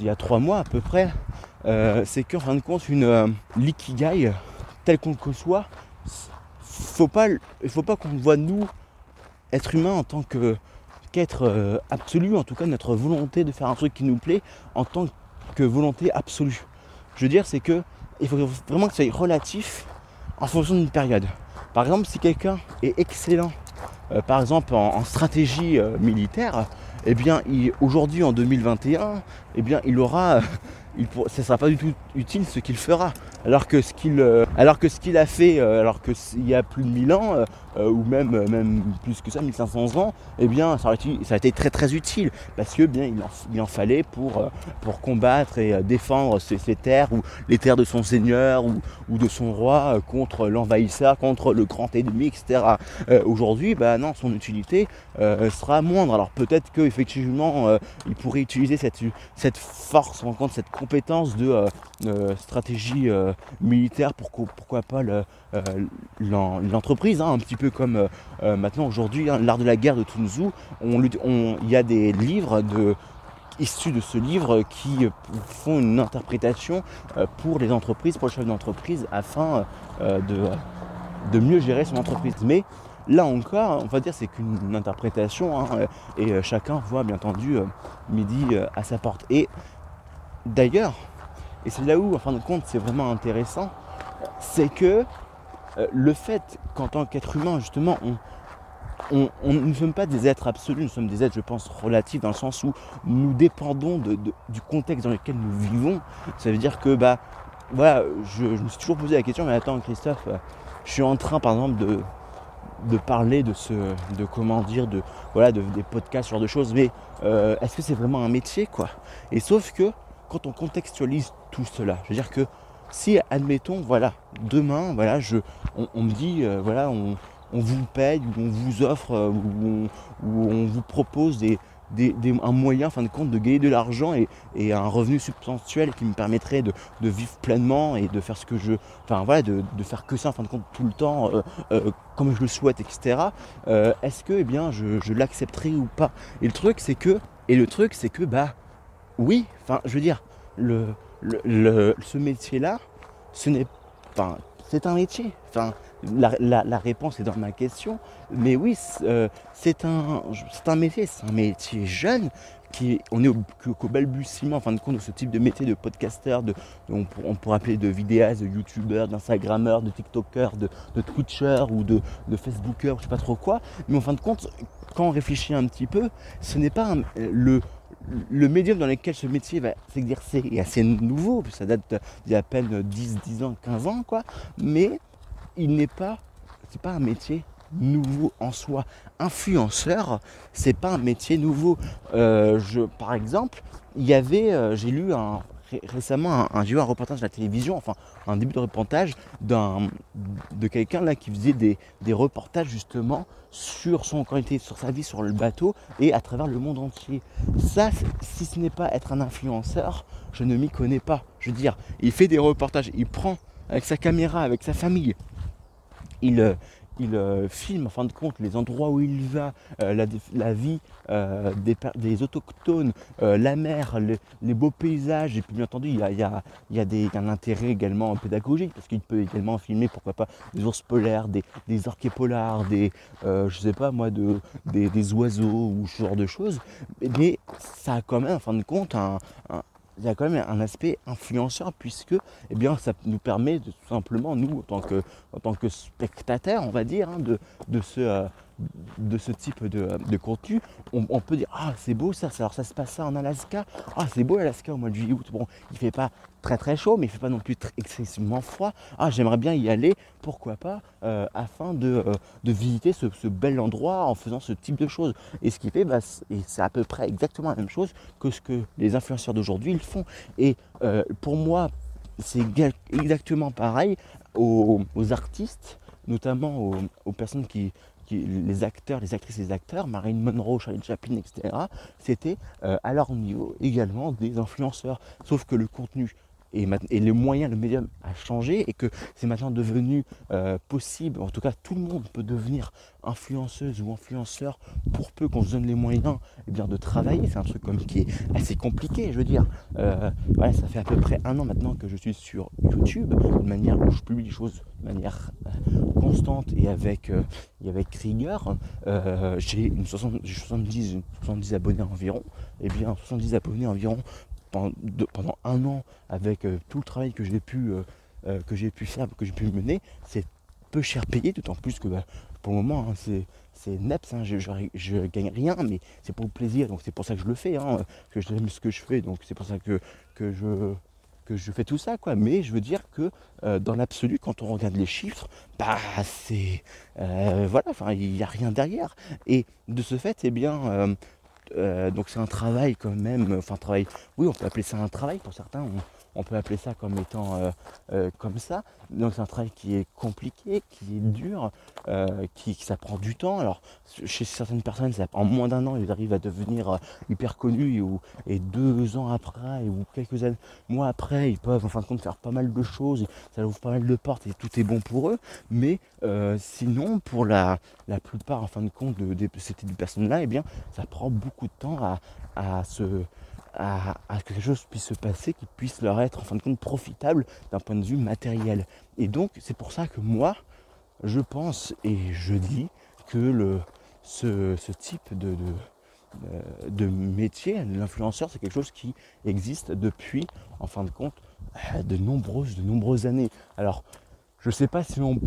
il y a trois mois à peu près. c'est qu'en fin de compte, une l'ikigai tel qu'on le soit, faut pas, faut pas qu'on voit nous être humain en tant que être euh, absolu, en tout cas notre volonté de faire un truc qui nous plaît en tant que volonté absolue. Je veux dire, c'est que il faut vraiment que ça soit relatif en fonction d'une période. Par exemple, si quelqu'un est excellent, euh, par exemple en, stratégie euh, militaire, eh bien, aujourd'hui en 2021, eh bien, il aura il ne sera pas du tout utile ce qu'il fera. Alors que ce qu'il euh, alors que ce qu'il a fait, euh, alors que il y a plus de 1000 ans, euh, ou même, même plus que ça, 1500 ans, eh bien ça, a été très très utile. Parce que bien il en, fallait pour, pour combattre et défendre ses, terres, ou les terres de son seigneur, ou, ou de son roi, contre l'envahisseur, contre le grand ennemi, etc. Aujourd'hui, bah non, son utilité sera moindre. Alors peut-être qu'effectivement, il pourrait utiliser cette, cette force, en compte cette compétence de stratégie euh, militaire, pourquoi pas l'entreprise, hein, un petit peu comme maintenant aujourd'hui, hein, l'art de la guerre de Tunzu, il y a des livres de, issus de ce livre qui font une interprétation pour les entreprises, pour le chef d'entreprise, afin de, de, mieux gérer son entreprise. Mais là encore, on va dire c'est qu'une interprétation hein, et chacun voit bien entendu midi à sa porte. Et D'ailleurs, et c'est là où, en fin de compte, c'est vraiment intéressant, c'est que euh, le fait qu'en tant qu'être humain, justement, on, ne sommes pas des êtres absolus, nous sommes des êtres, je pense, relatifs, dans le sens où nous dépendons du contexte dans lequel nous vivons. Ça veut dire que, bah, voilà, je, me suis toujours posé la question, mais attends, Christophe, je suis en train, par exemple, de, de parler de ce, de comment dire, de, voilà, de, des podcasts, ce genre de choses, mais euh, est-ce que c'est vraiment un métier, quoi? Et sauf que, quand on contextualise tout cela, je veux dire que, si, admettons, voilà, demain, voilà, je, on, me dit, euh, voilà, on, vous paye ou on vous offre euh, ou on, vous propose des, un moyen fin de compte de gagner de l'argent et, un revenu substantiel qui me permettrait de, vivre pleinement et de faire ce que je enfin voilà de, faire que ça en fin de compte tout le temps euh, comme je le souhaite etc est-ce que eh bien je, je l'accepterai ou pas? Et le truc c'est que et le truc c'est que bah oui je veux dire ce métier là ce n'est c'est un métier la, réponse est dans ma question. Mais oui, euh, c'est un, métier, c'est un métier jeune. Qui, on est au, qu'au balbutiement en fin de compte de ce type de métier de podcasteur, de, on, pourrait appeler de vidéastes, de youtubeurs, d'instagrammeurs, de tiktokers, de, de twitchers ou de, de facebookers, je sais pas trop quoi. Mais en fin de compte, quand on réfléchit un petit peu, ce n'est pas le, le médium dans lequel ce métier va s'exercer est assez nouveau, ça date d'il y a à peine 10, 10 ans, 15 ans, quoi. Mais il n'est pas, c'est pas un métier nouveau en soi. Influenceur, c'est pas un métier nouveau. Euh, je, par exemple, il y avait, euh, j'ai lu un, récemment un, j'ai un reportage de la télévision, enfin un début de reportage d'un, de quelqu'un là qui faisait des, reportages justement sur son qualité, sur sa vie sur le bateau et à travers le monde entier. Ça, si ce n'est pas être un influenceur, je ne m'y connais pas. Je veux dire, il fait des reportages, il prend avec sa caméra, avec sa famille, il, euh, euh, filme en fin de compte les endroits où il va, euh, la, vie des, autochtones, la mer, les, beaux paysages, et puis bien entendu il y a, des, un intérêt également pédagogique, parce qu'il peut également filmer pourquoi pas des ours polaires, des, des orques polars, des, je sais pas moi, de, des, oiseaux ou ce genre de choses, mais ça a quand même en fin de compte un il y a quand même un aspect influenceur puisque eh ça nous permet de, tout simplement, nous, en tant que, spectateurs, on va dire, hein, de, de, ce, euh, de ce type de, contenu, on, peut dire Ah, c'est beau ça, alors ça se passe ça en Alaska. Ah, c'est beau l'Alaska au mois de juillet août. Bon, il fait pas très très chaud, mais il fait pas non plus excessivement froid. Ah, j'aimerais bien y aller, pourquoi pas, euh, afin de, euh, visiter ce, bel endroit en faisant ce type de choses. Et ce qui fait, bah, c'est à peu près exactement la même chose que ce que les influenceurs d'aujourd'hui font. Et euh, pour moi, c'est exactement pareil aux, artistes, notamment aux personnes qui, les acteurs, les actrices les acteurs, Marine Monroe, Charlie Chaplin, etc., c'était euh, à leur niveau également des influenceurs. Sauf que le contenu et, et le moyen, le médium a changé et que c'est maintenant devenu euh, possible, en tout cas tout le monde peut devenir influenceuse ou influenceur pour peu qu'on se donne les moyens eh bien, de travailler. C'est un truc comme qui est assez compliqué, je veux dire. Euh, ça fait à peu près un an maintenant que je suis sur YouTube, de manière où je publie des choses de manière euh, constante et avec, rigueur. j'ai une 70, 70 abonnés environ. Et eh bien 70 abonnés environ pendant, un an avec euh, tout le travail que j'ai pu, euh, euh, que j'ai pu faire, que j'ai pu mener, c'est peu cher payé, d'autant plus que bah, pour le moment, hein, c'est c'est neps, hein, je, je, gagne rien, mais c'est pour le plaisir, donc c'est pour ça que je le fais, hein, que j'aime ce que je fais, donc c'est pour ça que, que, je, que je fais tout ça, quoi. Mais je veux dire que dans l'absolu, quand on regarde les chiffres, bah c'est voilà, enfin il n'y a rien derrière. Et de ce fait, eh bien, donc c'est un travail quand même, enfin travail, oui on peut appeler ça un travail pour certains, peut appeler ça comme étant euh, euh, comme ça. Donc c'est un travail qui est compliqué, qui est dur, euh, qui, ça prend du temps. Alors chez certaines personnes, en moins d'un an, ils arrivent à devenir hyper connus et, deux ans après ou quelques mois après, ils peuvent en fin de compte faire pas mal de choses, ça ouvre pas mal de portes et tout est bon pour eux. Mais sinon, pour la, plupart en fin de compte de, de, de personnes-là, eh bien, ça prend beaucoup de temps à, à se à, que quelque chose puisse se passer qui puisse leur être en fin de compte profitable d'un point de vue matériel. Et donc c'est pour ça que moi, je pense et je dis que ce, type de, de, de métier, l'influenceur, c'est quelque chose qui existe depuis, en fin de compte, de nombreuses, de nombreuses années. Je sais pas si, on,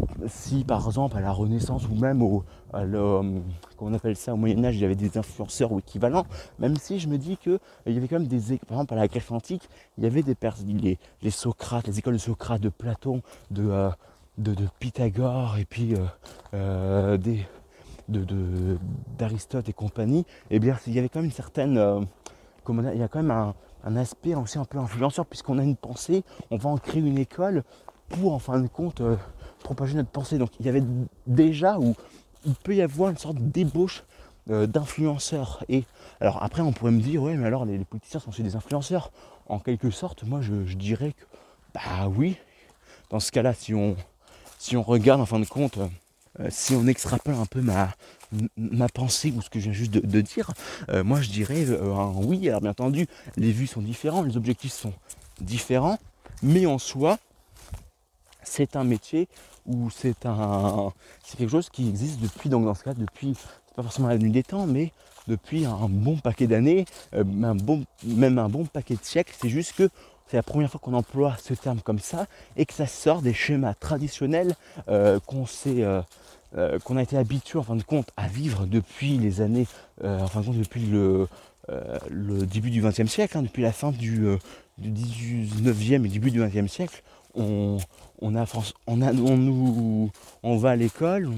par exemple à la Renaissance ou même au, on appelle ça au Moyen Âge, il y avait des influenceurs ou équivalents, même si je me dis qu'il y avait quand même des, par exemple à la Grèce antique, il y avait des les, les Socrates, les écoles de Socrate, de Platon, de, euh, de, Pythagore et puis euh, euh, des, d'Aristote et compagnie, eh bien il y avait quand même une certaine, il y a quand même un, un aspect aussi un peu influenceur puisqu'on a une pensée, on va en créer une école pour en fin de compte propager notre pensée. Donc il y avait déjà où il peut y avoir une sorte d'ébauche euh, d'influenceurs. Et alors après, on pourrait me dire, ouais, mais alors les, politiciens sont aussi des influenceurs. En quelque sorte, moi je, dirais que, bah oui, dans ce cas-là, si on, si on regarde en fin de compte, euh, si on extrapole un peu ma, pensée ou ce que je viens juste de, dire, euh, moi je dirais un oui. Alors bien entendu, les vues sont différentes, les objectifs sont différents, mais en soi, c'est un métier ou c'est un c'est quelque chose qui existe depuis donc dans ce cas depuis pas forcément la nuit des temps mais depuis un bon paquet d'années euh, même un bon paquet de siècles. C'est juste que c'est la première fois qu'on emploie ce terme comme ça et que ça sort des schémas traditionnels euh, qu'on euh, qu'on a été habitué en fin de compte à vivre depuis les années en fin de compte depuis le le début du XXe siècle, hein, depuis la fin du, du 19e et début du XXe siècle, on, va à l'école,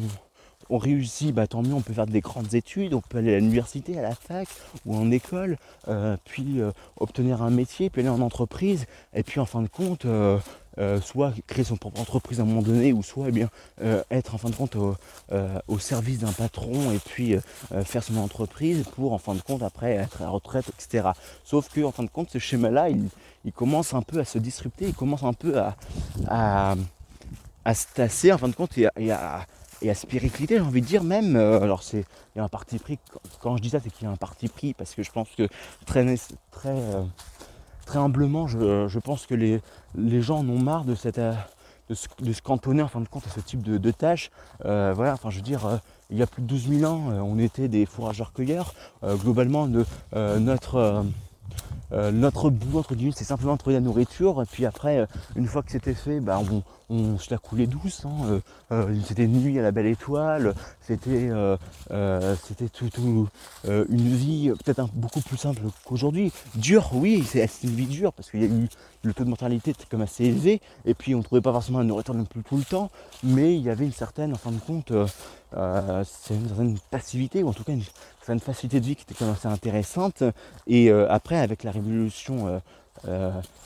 on, réussit, bah, tant mieux, on peut faire des grandes études, on peut aller à l'université, à la fac ou en école, euh, puis euh, obtenir un métier, puis aller en entreprise, et puis en fin de compte, euh, soit créer son propre entreprise à un moment donné, ou soit eh bien, être en fin de compte au, service d'un patron et puis faire son entreprise pour en fin de compte après être à retraite, etc. Sauf que en fin de compte, ce schéma-là, il, il commence un peu à se disrupter, il commence un peu à, à, se tasser en fin de compte et à, et à, j'ai envie de dire même. Euh, alors c'est il y a un parti pris. Quand je dis ça, c'est qu'il y a un parti pris parce que je pense que très très euh, très humblement, je, pense que les, gens en ont marre euh, de se, cantonner en fin de compte à ce type de, tâches. voilà, enfin je veux dire, il y a plus de 12 000 ans, on était des fourrageurs-cueilleurs. globalement, notre euh, notre boulot entre guillemets c'est simplement trouver la nourriture et puis après euh, une fois que c'était fait bah, on, se la coulait douce hein. euh, c'était nuit à la belle étoile c'était c'était tout, une vie peut-être beaucoup plus simple qu'aujourd'hui dur oui c'est une vie dure parce qu'il y a eu le taux de mortalité était comme assez élevé et puis on ne trouvait pas forcément la nourriture non plus tout le temps mais il y avait une certaine en fin de compte c'est une certaine passivité ou en tout cas une certaine facilité de vie qui était quand même assez intéressante et après avec la révolution euh, euh,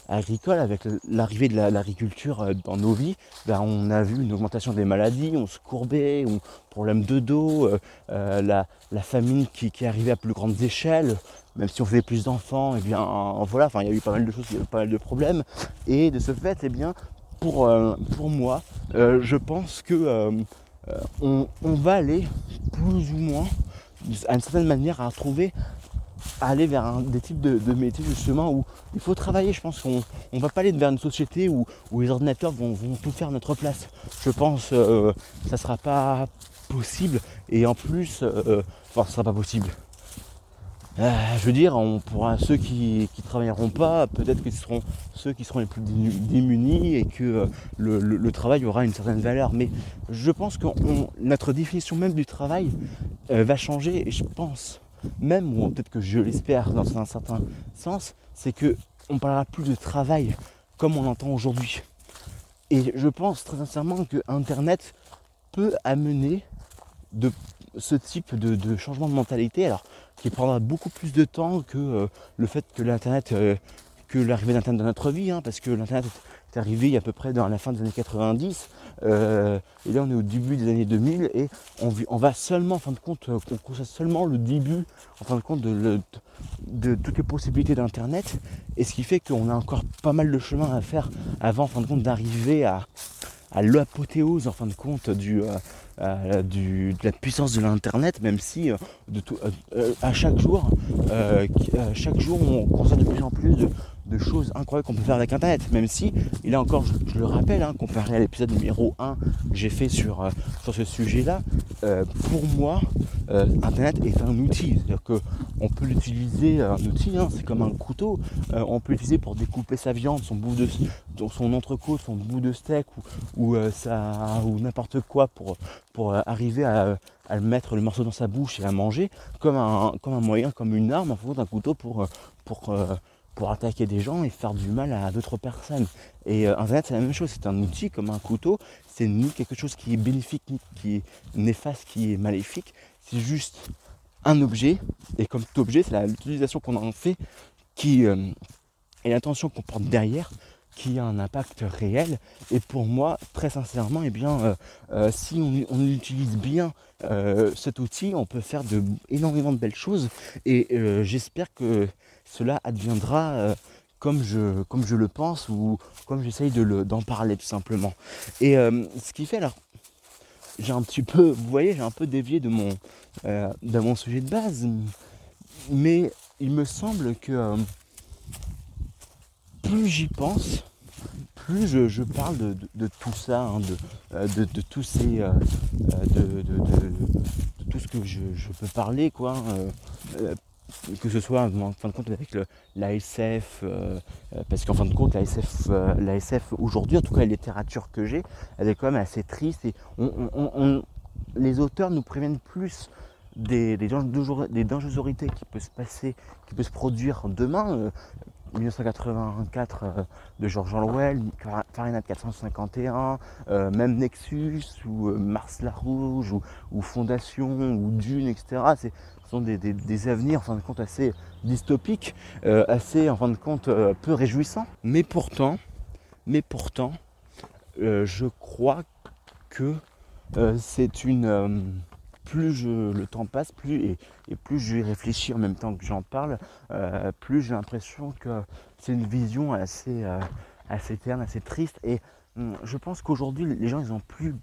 agricole, avec l'arrivée de l'agriculture euh, dans nos vies, ben, on a vu une augmentation des maladies, on se courbait, on, problème de dos, la, famine qui, qui arrivait à plus grandes échelles, même si on faisait plus d'enfants, et eh bien voilà, il y a eu pas mal de choses, il y a eu pas mal de problèmes. Et de ce fait, eh bien, pour, pour moi, je pense que on, va aller plus ou moins, à une certaine manière, à trouver aller vers des types de, métiers justement où il faut travailler. Je pense qu'on ne va pas aller vers une société où, les ordinateurs vont, tout faire à notre place. Je pense que euh, ça ne sera pas possible et en plus, euh, enfin, ce sera pas possible. Euh, je veux dire, on pourra ceux qui ne travailleront pas, peut-être que ce seront ceux qui seront les plus démunis et que le, travail aura une certaine valeur. Mais je pense que notre définition même du travail va changer et je pense même, ou peut-être que je l'espère dans un certain sens, c'est que on parlera plus de travail comme on l'entend aujourd'hui. Et je pense très sincèrement que Internet peut amener de ce type de, changement de mentalité, alors qui prendra beaucoup plus de temps que euh, le fait que l'Internet, euh, l'arrivée d'Internet dans notre vie, hein, parce que l'Internet est arrivé à peu près dans la fin des années 90, euh, et là, on est au début des années 2000 et on, va seulement, en fin de compte, euh, on constate seulement le début, en fin de compte, de, toutes les possibilités d'Internet. Et ce qui fait qu'on a encore pas mal de chemin à faire avant, en fin de compte, d'arriver à, l'apothéose, en fin de compte, du, euh, de la puissance de l'internet, même si à chaque jour, chaque jour on constate de plus en plus de choses incroyables qu'on peut faire avec Internet. Même si, est encore, je, le rappelle, hein, comparé à l'épisode numéro 1 que j'ai fait sur, euh, ce sujet-là, euh, pour moi, euh, Internet est un outil. C'est-à-dire qu'on peut l'utiliser, un outil, hein, c'est comme un couteau, on peut l'utiliser pour découper sa viande, son bout de son entrecôte, son bout de steak ou, ça, ou n'importe quoi pour, arriver à, à, mettre le morceau dans sa bouche et à manger, comme un, comme un moyen, comme une arme en fonction d'un couteau pour pour attaquer des gens et faire du mal à d'autres personnes. Et euh, Internet, c'est la même chose, c'est un outil comme un couteau, c'est ni quelque chose qui est bénéfique, ni qui est néfaste, qui est maléfique, c'est juste un objet, et comme tout objet, c'est l'utilisation qu'on en fait qui, euh, et l'intention qu'on porte derrière qui a un impact réel. Et pour moi, très sincèrement, eh bien, euh, si on, utilise bien cet outil, on peut faire de, énormément de belles choses. Et j'espère que cela adviendra euh, comme, je, comme je le pense ou comme j'essaye d'en parler tout simplement. Et euh, ce qui fait alors, j'ai un petit peu, vous voyez, j'ai un peu dévié de mon, euh, de mon sujet de base, mais il me semble que plus j'y pense, plus je, parle de, tout ça, hein, de, tous ces, de, tout ce que je, peux parler, quoi. Hein, que ce soit en fin de compte avec l'ASF, euh, euh, parce qu'en fin de compte l'ASF, euh, aujourd'hui, en tout cas la littérature que j'ai, elle est quand même assez triste et les auteurs nous préviennent plus des, des, dangerosités qui peuvent se passer, qui peuvent se produire demain. 1984 de George Orwell, Fahrenheit 451, même Nexus ou Mars la Rouge ou, Fondation ou Dune, etc des, avenirs en fin de compte assez dystopiques, euh, assez en fin de compte euh, peu réjouissants. Mais pourtant, mais pourtant, euh, je crois que c'est une plus je, le temps passe, plus et, plus je réfléchis en même temps que j'en parle, plus j'ai l'impression que c'est une vision assez, assez terne, assez triste. Et hum, je pense qu'aujourd'hui, les gens, ils ont plus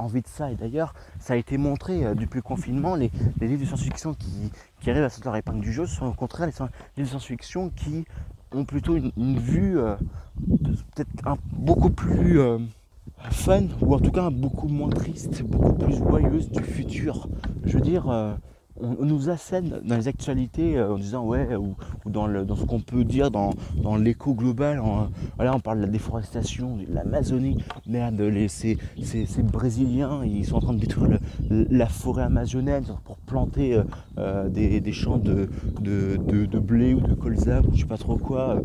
envie de ça. Et d'ailleurs, ça a été montré euh, depuis le confinement, les, livres de science-fiction qui, arrivent à sortir leur épingle du jeu sont au contraire les, livres de science-fiction qui ont plutôt une, vue euh, peut-être beaucoup plus euh, fun, ou en tout cas beaucoup moins triste, beaucoup plus joyeuse du futur. Je veux dire, on, nous assène dans les actualités euh, en disant ouais ou, dans, dans, ce qu'on peut dire dans, dans l'écho global voilà on parle de la déforestation de l'Amazonie merde les, ces, ces, brésiliens ils sont en train de détruire la forêt amazonienne pour planter euh, euh, des, des, champs de, de, de, blé ou de colza ou je sais pas trop quoi.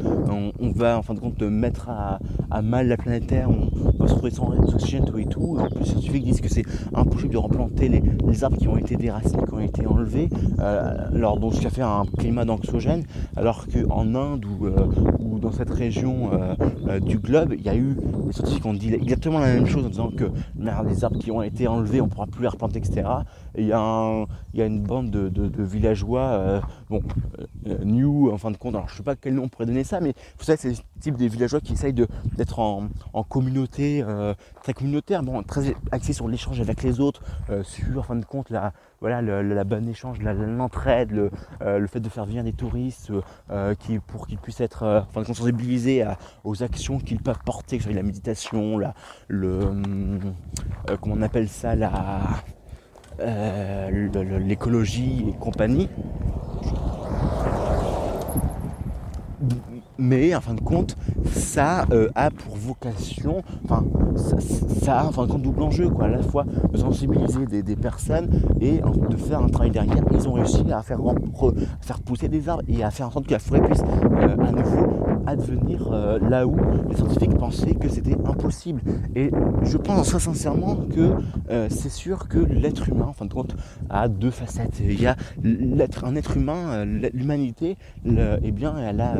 On, va en fin de compte mettre à, à mal la planète Terre on va se retrouver sans oxygène tout et tout. En plus les scientifiques disent que c'est impossible de replanter les, les arbres qui ont été déracinés qui ont été enlevés euh, alors donc ce qui a fait un climat d'anxiogène, alors qu'en Inde ou, euh, ou, dans cette région euh, du globe, il y a eu des scientifiques ont dit exactement la même chose en disant que les arbres qui ont été enlevés, on ne pourra plus les replanter, etc. Il y, a une bande de, villageois, bon, New en fin de compte, alors je ne sais pas quel nom on pourrait donner ça, mais vous savez, c'est le type des villageois qui essayent d'être en, communauté, très communautaire, bon, très axé sur l'échange avec les autres, sur en fin de compte la, voilà, la bonne échange, l'entraide, le, euh, le, fait de faire venir des touristes euh, euh, qui, pour qu'ils puissent être sensibilisés aux actions qu'ils peuvent porter, que ce soit la méditation, la, le, comment on appelle ça, l'écologie et compagnie mais en fin de compte, ça euh, a pour vocation, enfin, ça, a en double enjeu, quoi, à la fois de sensibiliser des, personnes et de faire un travail derrière. Ils ont réussi à faire, faire pousser des arbres et à faire en sorte que la forêt puisse euh, à nouveau advenir euh, là où les scientifiques pensaient que c'était impossible. Et je pense très sincèrement que c'est sûr que l'être humain, en fin de compte, a deux facettes. Il y a l'être, un être humain, l'humanité, eh bien, elle a,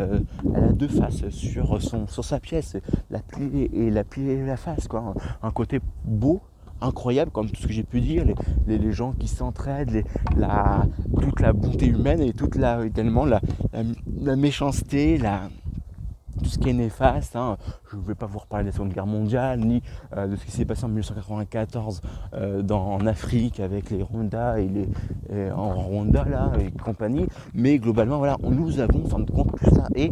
elle a deux faces sur, son, sa pièce, la plie et la plie et la face, quoi. Un côté beau, incroyable, comme tout ce que j'ai pu dire, les, les, gens qui s'entraident, la, toute la bonté humaine et toute la, également la, la, méchanceté, la, tout ce qui est néfaste. Hein. Je ne vais pas vous reparler de la Seconde Guerre mondiale, ni euh, de ce qui s'est passé en 1994 euh, en Afrique avec les Rwanda et les en Rwanda là et compagnie. Mais globalement, voilà, nous avons en fin de compte tout ça. Et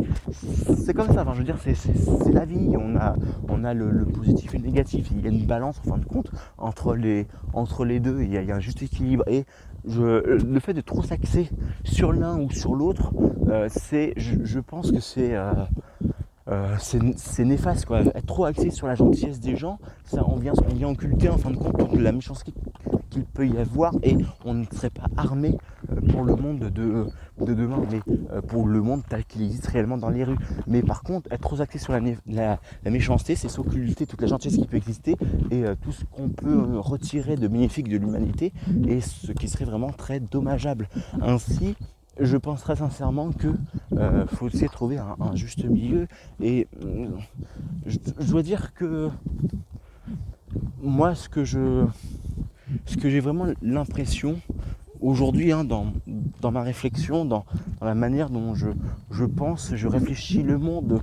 c'est comme ça. je veux dire, c'est la vie. On a, on a le, positif et le négatif. Il y a une balance en fin de compte entre les, entre les deux. Il y a un juste équilibre. Et le fait de trop s'axer sur l'un ou sur l'autre, euh, c'est, je, pense que c'est, euh, euh, c'est, néfaste. Quoi. Être trop axé sur la gentillesse des gens, ça, on, vient, on vient occulter en fin de compte toute la méchanceté qu'il peut y avoir et on ne serait pas armé pour le monde de, de demain, mais pour le monde tel qu'il existe réellement dans les rues. Mais par contre, être trop axé sur la, la, méchanceté, c'est s'occulter toute la gentillesse qui peut exister et tout ce qu'on peut retirer de bénéfique de l'humanité et ce qui serait vraiment très dommageable. Ainsi, je pense très sincèrement que euh, faut essayer de trouver un, juste milieu. Et euh, je, dois dire que moi, ce que je, ce que j'ai vraiment l'impression aujourd'hui, hein, dans, ma réflexion, dans, la manière dont je, je, pense, je réfléchis le monde,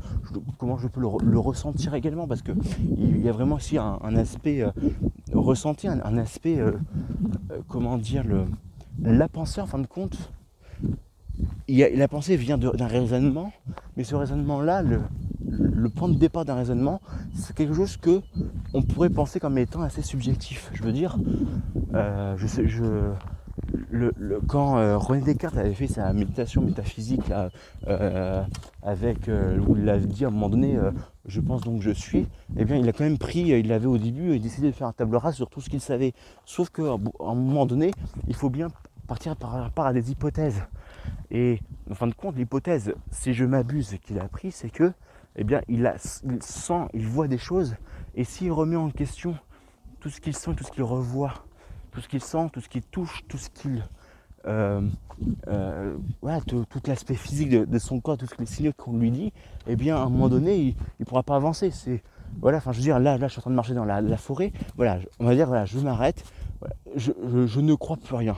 comment je peux le, ressentir également, parce qu'il y a vraiment aussi un, aspect euh, ressenti, un, aspect, comment dire, le, la pensée en fin de compte la pensée vient d'un raisonnement, mais ce raisonnement-là, le, point de départ d'un raisonnement, c'est quelque chose que on pourrait penser comme étant assez subjectif. Je veux dire, euh, quand euh, René Descartes avait fait sa méditation métaphysique euh, avec où il a dit à un moment donné je pense donc je suis, eh bien il a quand même pris, il avait au début, il décidé de faire un table rase sur tout ce qu'il savait. Sauf qu'à un moment donné, il faut bien partir par rapport à des hypothèses. Et en fin de compte, l'hypothèse, si je m'abuse, qu'il a pris, c'est que, eh bien, il, sent, il voit des choses, et s'il remet en question tout ce qu'il sent, tout ce qu'il revoit, tout ce qu'il sent, tout ce qu'il touche, tout ce qu'il euh, euh, tout, l'aspect physique de, son corps, tous les signaux qu'on lui dit, eh bien, à un moment donné, il ne pourra pas avancer. C'est voilà, enfin, je veux dire, là, là, je suis en train de marcher dans la, forêt. Voilà, on va dire, voilà, je m'arrête. je, ne crois plus rien.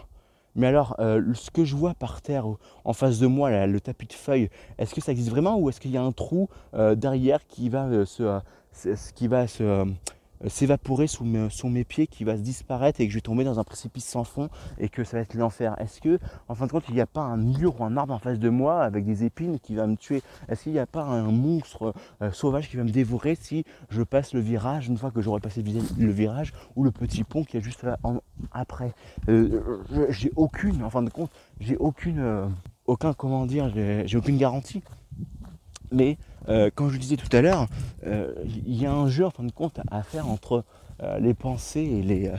Mais alors, euh, ce que je vois par terre en face de moi, le tapis de feuilles, est-ce que ça existe vraiment ou est-ce qu'il y a un trou euh, derrière qui va euh, se, qui va se s'évaporer sous, mes pieds, qui va se disparaître et que je vais tomber dans un précipice sans fond et que ça va être l'enfer. Est-ce que, en fin de compte, il n'y a pas un mur ou un arbre en face de moi avec des épines qui va me tuer? Est-ce qu'il n'y a pas un monstre euh, sauvage qui va me dévorer si je passe le virage, une fois que j'aurai passé le virage, ou le petit pont qui est juste après? Euh, J'ai aucune, en fin de compte, j'ai aucune, aucun, comment dire, j'ai aucune garantie. Mais euh, comme je le disais tout à l'heure, euh, il y a un jeu en fin de compte à faire entre euh, les pensées et les,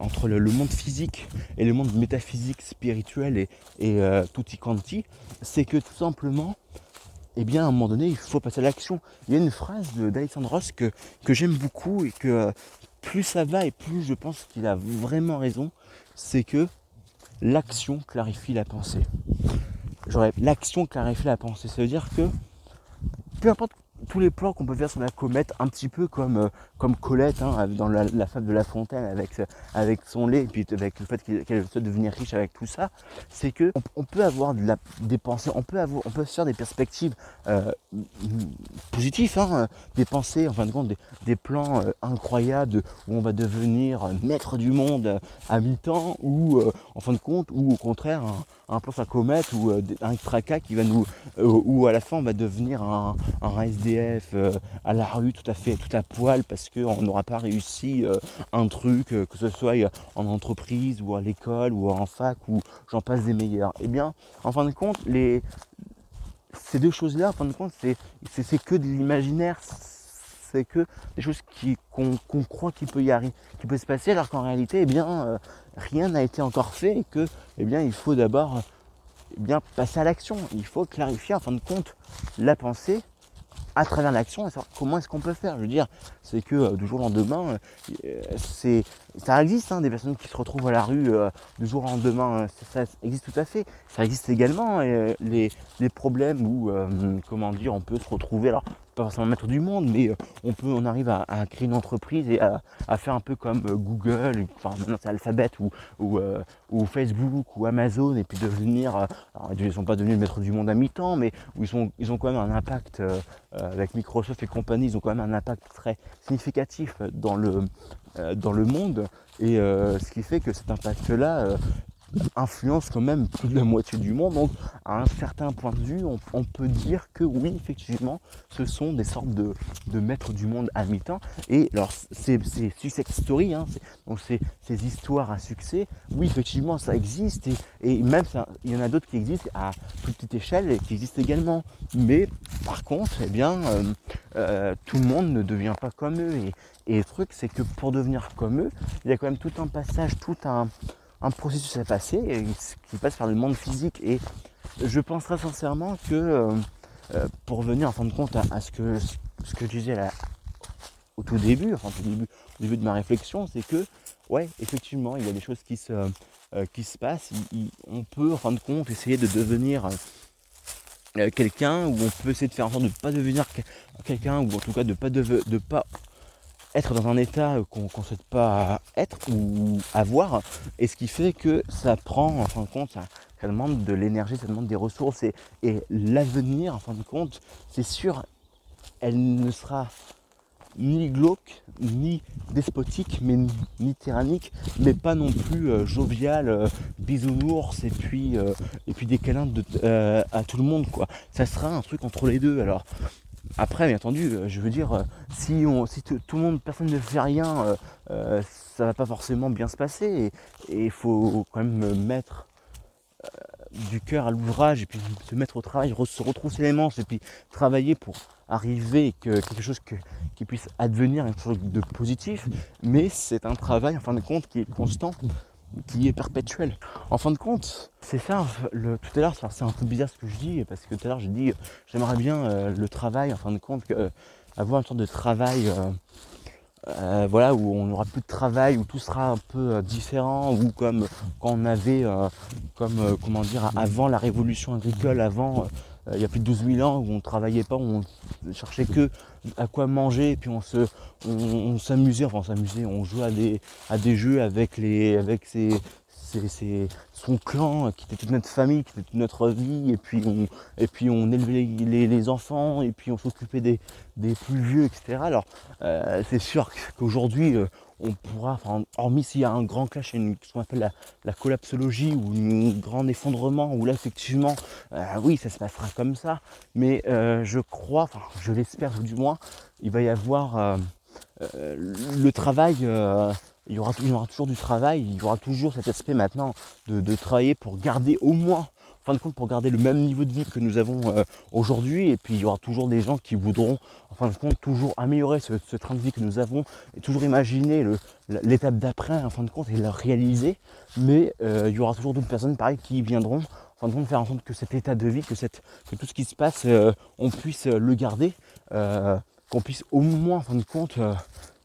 entre le, monde physique et le monde métaphysique, spirituel et, et tutti quanti. C'est que tout simplement, eh bien, à un moment donné, il faut passer à l'action. Il y a une phrase d'Alexandros que, que j'aime beaucoup et que plus ça va et plus je pense qu'il a vraiment raison, c'est que l'action clarifie la pensée. L'action clarifie la pensée. Ça veut dire que peu importe tous les plans qu'on peut faire sur la comète, un petit peu comme, euh, comme Colette hein, dans la, fable de La Fontaine avec, avec son lait et puis avec le fait qu'elle souhaite devenir riche avec tout ça, c'est que on, peut avoir de la, des pensées, on peut, avoir, on peut se faire des perspectives euh, positives, hein, des pensées, en fin de compte, des, plans euh, incroyables où on va devenir maître du monde à mi-temps ou en fin de compte, ou au contraire un, plan sur la comète ou un tracas qui va nous, ou à la fin on va devenir un, euh, à la rue tout à fait, tout à poil parce qu'on n'aura pas réussi euh, un truc, euh, que ce soit en entreprise ou à l'école ou en fac ou j'en passe des meilleurs. Eh bien, en fin de compte, les, ces deux choses-là, en fin de compte, c'est, c'est, que de l'imaginaire, c'est que des choses qu'on, croit qu'il peut y arriver, qui peut se passer, alors qu'en réalité, eh bien, rien n'a été encore fait et que, eh bien, il faut d'abord eh bien, passer à l'action. Il faut clarifier, en fin de compte, la pensée à travers l'action et savoir comment est-ce qu'on peut faire. Je veux dire, c'est que euh, du jour au lendemain, euh, c'est, ça existe, hein, des personnes qui se retrouvent à la rue euh, du jour au lendemain, ça, existe tout à fait. Ça existe également les, les, problèmes où, comment dire, on peut se retrouver, alors pas forcément maître du monde, mais on peut, on arrive à, créer une entreprise et à, faire un peu comme Google, enfin maintenant c'est Alphabet ou, ou, Facebook ou Amazon, et puis devenir, alors ils ne sont pas devenus maître du monde à mi-temps, mais où ils, ils ont quand même un impact avec Microsoft et compagnie, ils ont quand même un impact très significatif dans le, dans le monde. Et ce qui fait que cet impact-là influence quand même plus de la moitié du monde. Donc, à un certain point de vue, on, peut dire que oui, effectivement, ce sont des sortes de, maîtres du monde à mi-temps. Et alors, c'est success story, hein, donc c'est ces histoires à succès. Oui, effectivement, ça existe. Et, même, il y en a d'autres qui existent à plus petite échelle et qui existent également. Mais par contre, eh bien, euh, euh, tout le monde ne devient pas comme eux. Et le truc, c'est que pour devenir comme eux, il y a quand même tout un passage, tout un un processus à passer qui passe par le monde physique. Et je pense très sincèrement que euh, euh, pour venir en fin de compte à, ce, que, ce que je disais au tout début, enfin au début, début de ma réflexion, c'est que ouais, effectivement, il y a des choses qui se, euh, passent. on peut en fin de compte essayer de devenir quelqu'un, ou on peut essayer de faire en sorte de ne pas devenir quelqu'un, ou en tout cas de pas de pas être dans un état qu'on ne souhaite pas être ou avoir, et ce qui fait que ça prend en fin de compte, ça, demande de l'énergie, ça demande des ressources, et, l'avenir en fin de compte, c'est sûr, elle ne sera ni glauque, ni despotique, mais ni tyrannique, mais pas non plus euh, jovial, euh, bisounours et puis euh, et puis des câlins à tout le monde quoi. Ça sera un truc entre les deux. Alors après, bien entendu, euh, je veux dire, euh, si, on, si tout le monde, personne ne fait rien, euh, ça va pas forcément bien se passer. Et il faut quand même mettre du cœur à l'ouvrage et puis se mettre au travail, se retrousser les manches et puis travailler pour arriver que quelque chose qui puisse advenir quelque chose de positif. Mais c'est un travail, en fin de compte, qui est constant qui est perpétuel. En fin de compte, c'est ça, tout à l'heure, c'est un peu bizarre ce que je dis, parce que tout à l'heure, j'ai dit, j'aimerais bien euh, le travail, en fin de compte, euh, avoir une sorte de travail, euh, voilà, où on n'aura plus de travail, où tout sera un peu différent, ou comme quand on avait, comme, comment dire, avant la révolution agricole, avant il y a plus de 12 000 ans où on ne travaillait pas, on cherchait que à quoi manger, et puis on se, on, s'amusait, enfin on s'amusait, on jouait à des, à des jeux avec les, avec ses, son clan qui était toute notre famille, qui était toute notre vie, et puis on, et puis on élevait les, enfants, et puis on s'occupait des, des, plus vieux, etc. Alors euh, c'est sûr qu'aujourd'hui euh, on pourra, enfin, hormis s'il y a un grand clash, une, ce qu'on appelle la, collapsologie ou un grand effondrement, où là effectivement, euh, oui, ça se passera comme ça, mais euh, je crois, enfin, je l'espère du moins, il va y avoir euh, le travail, il y aura toujours du travail, il y aura toujours cet aspect maintenant de travailler pour garder au moins fin de compte pour garder le même niveau de vie que nous avons euh, aujourd'hui. Et puis il y aura toujours des gens qui voudront, en fin de compte, toujours améliorer ce, train de vie que nous avons et toujours imaginer l'étape d'après, en fin de compte, et le réaliser. Mais euh, il y aura toujours d'autres personnes pareil qui viendront en fin de compte faire en sorte que cet état de vie, que, tout ce qui se passe, euh, on puisse le garder, qu'on puisse au moins en fin de compte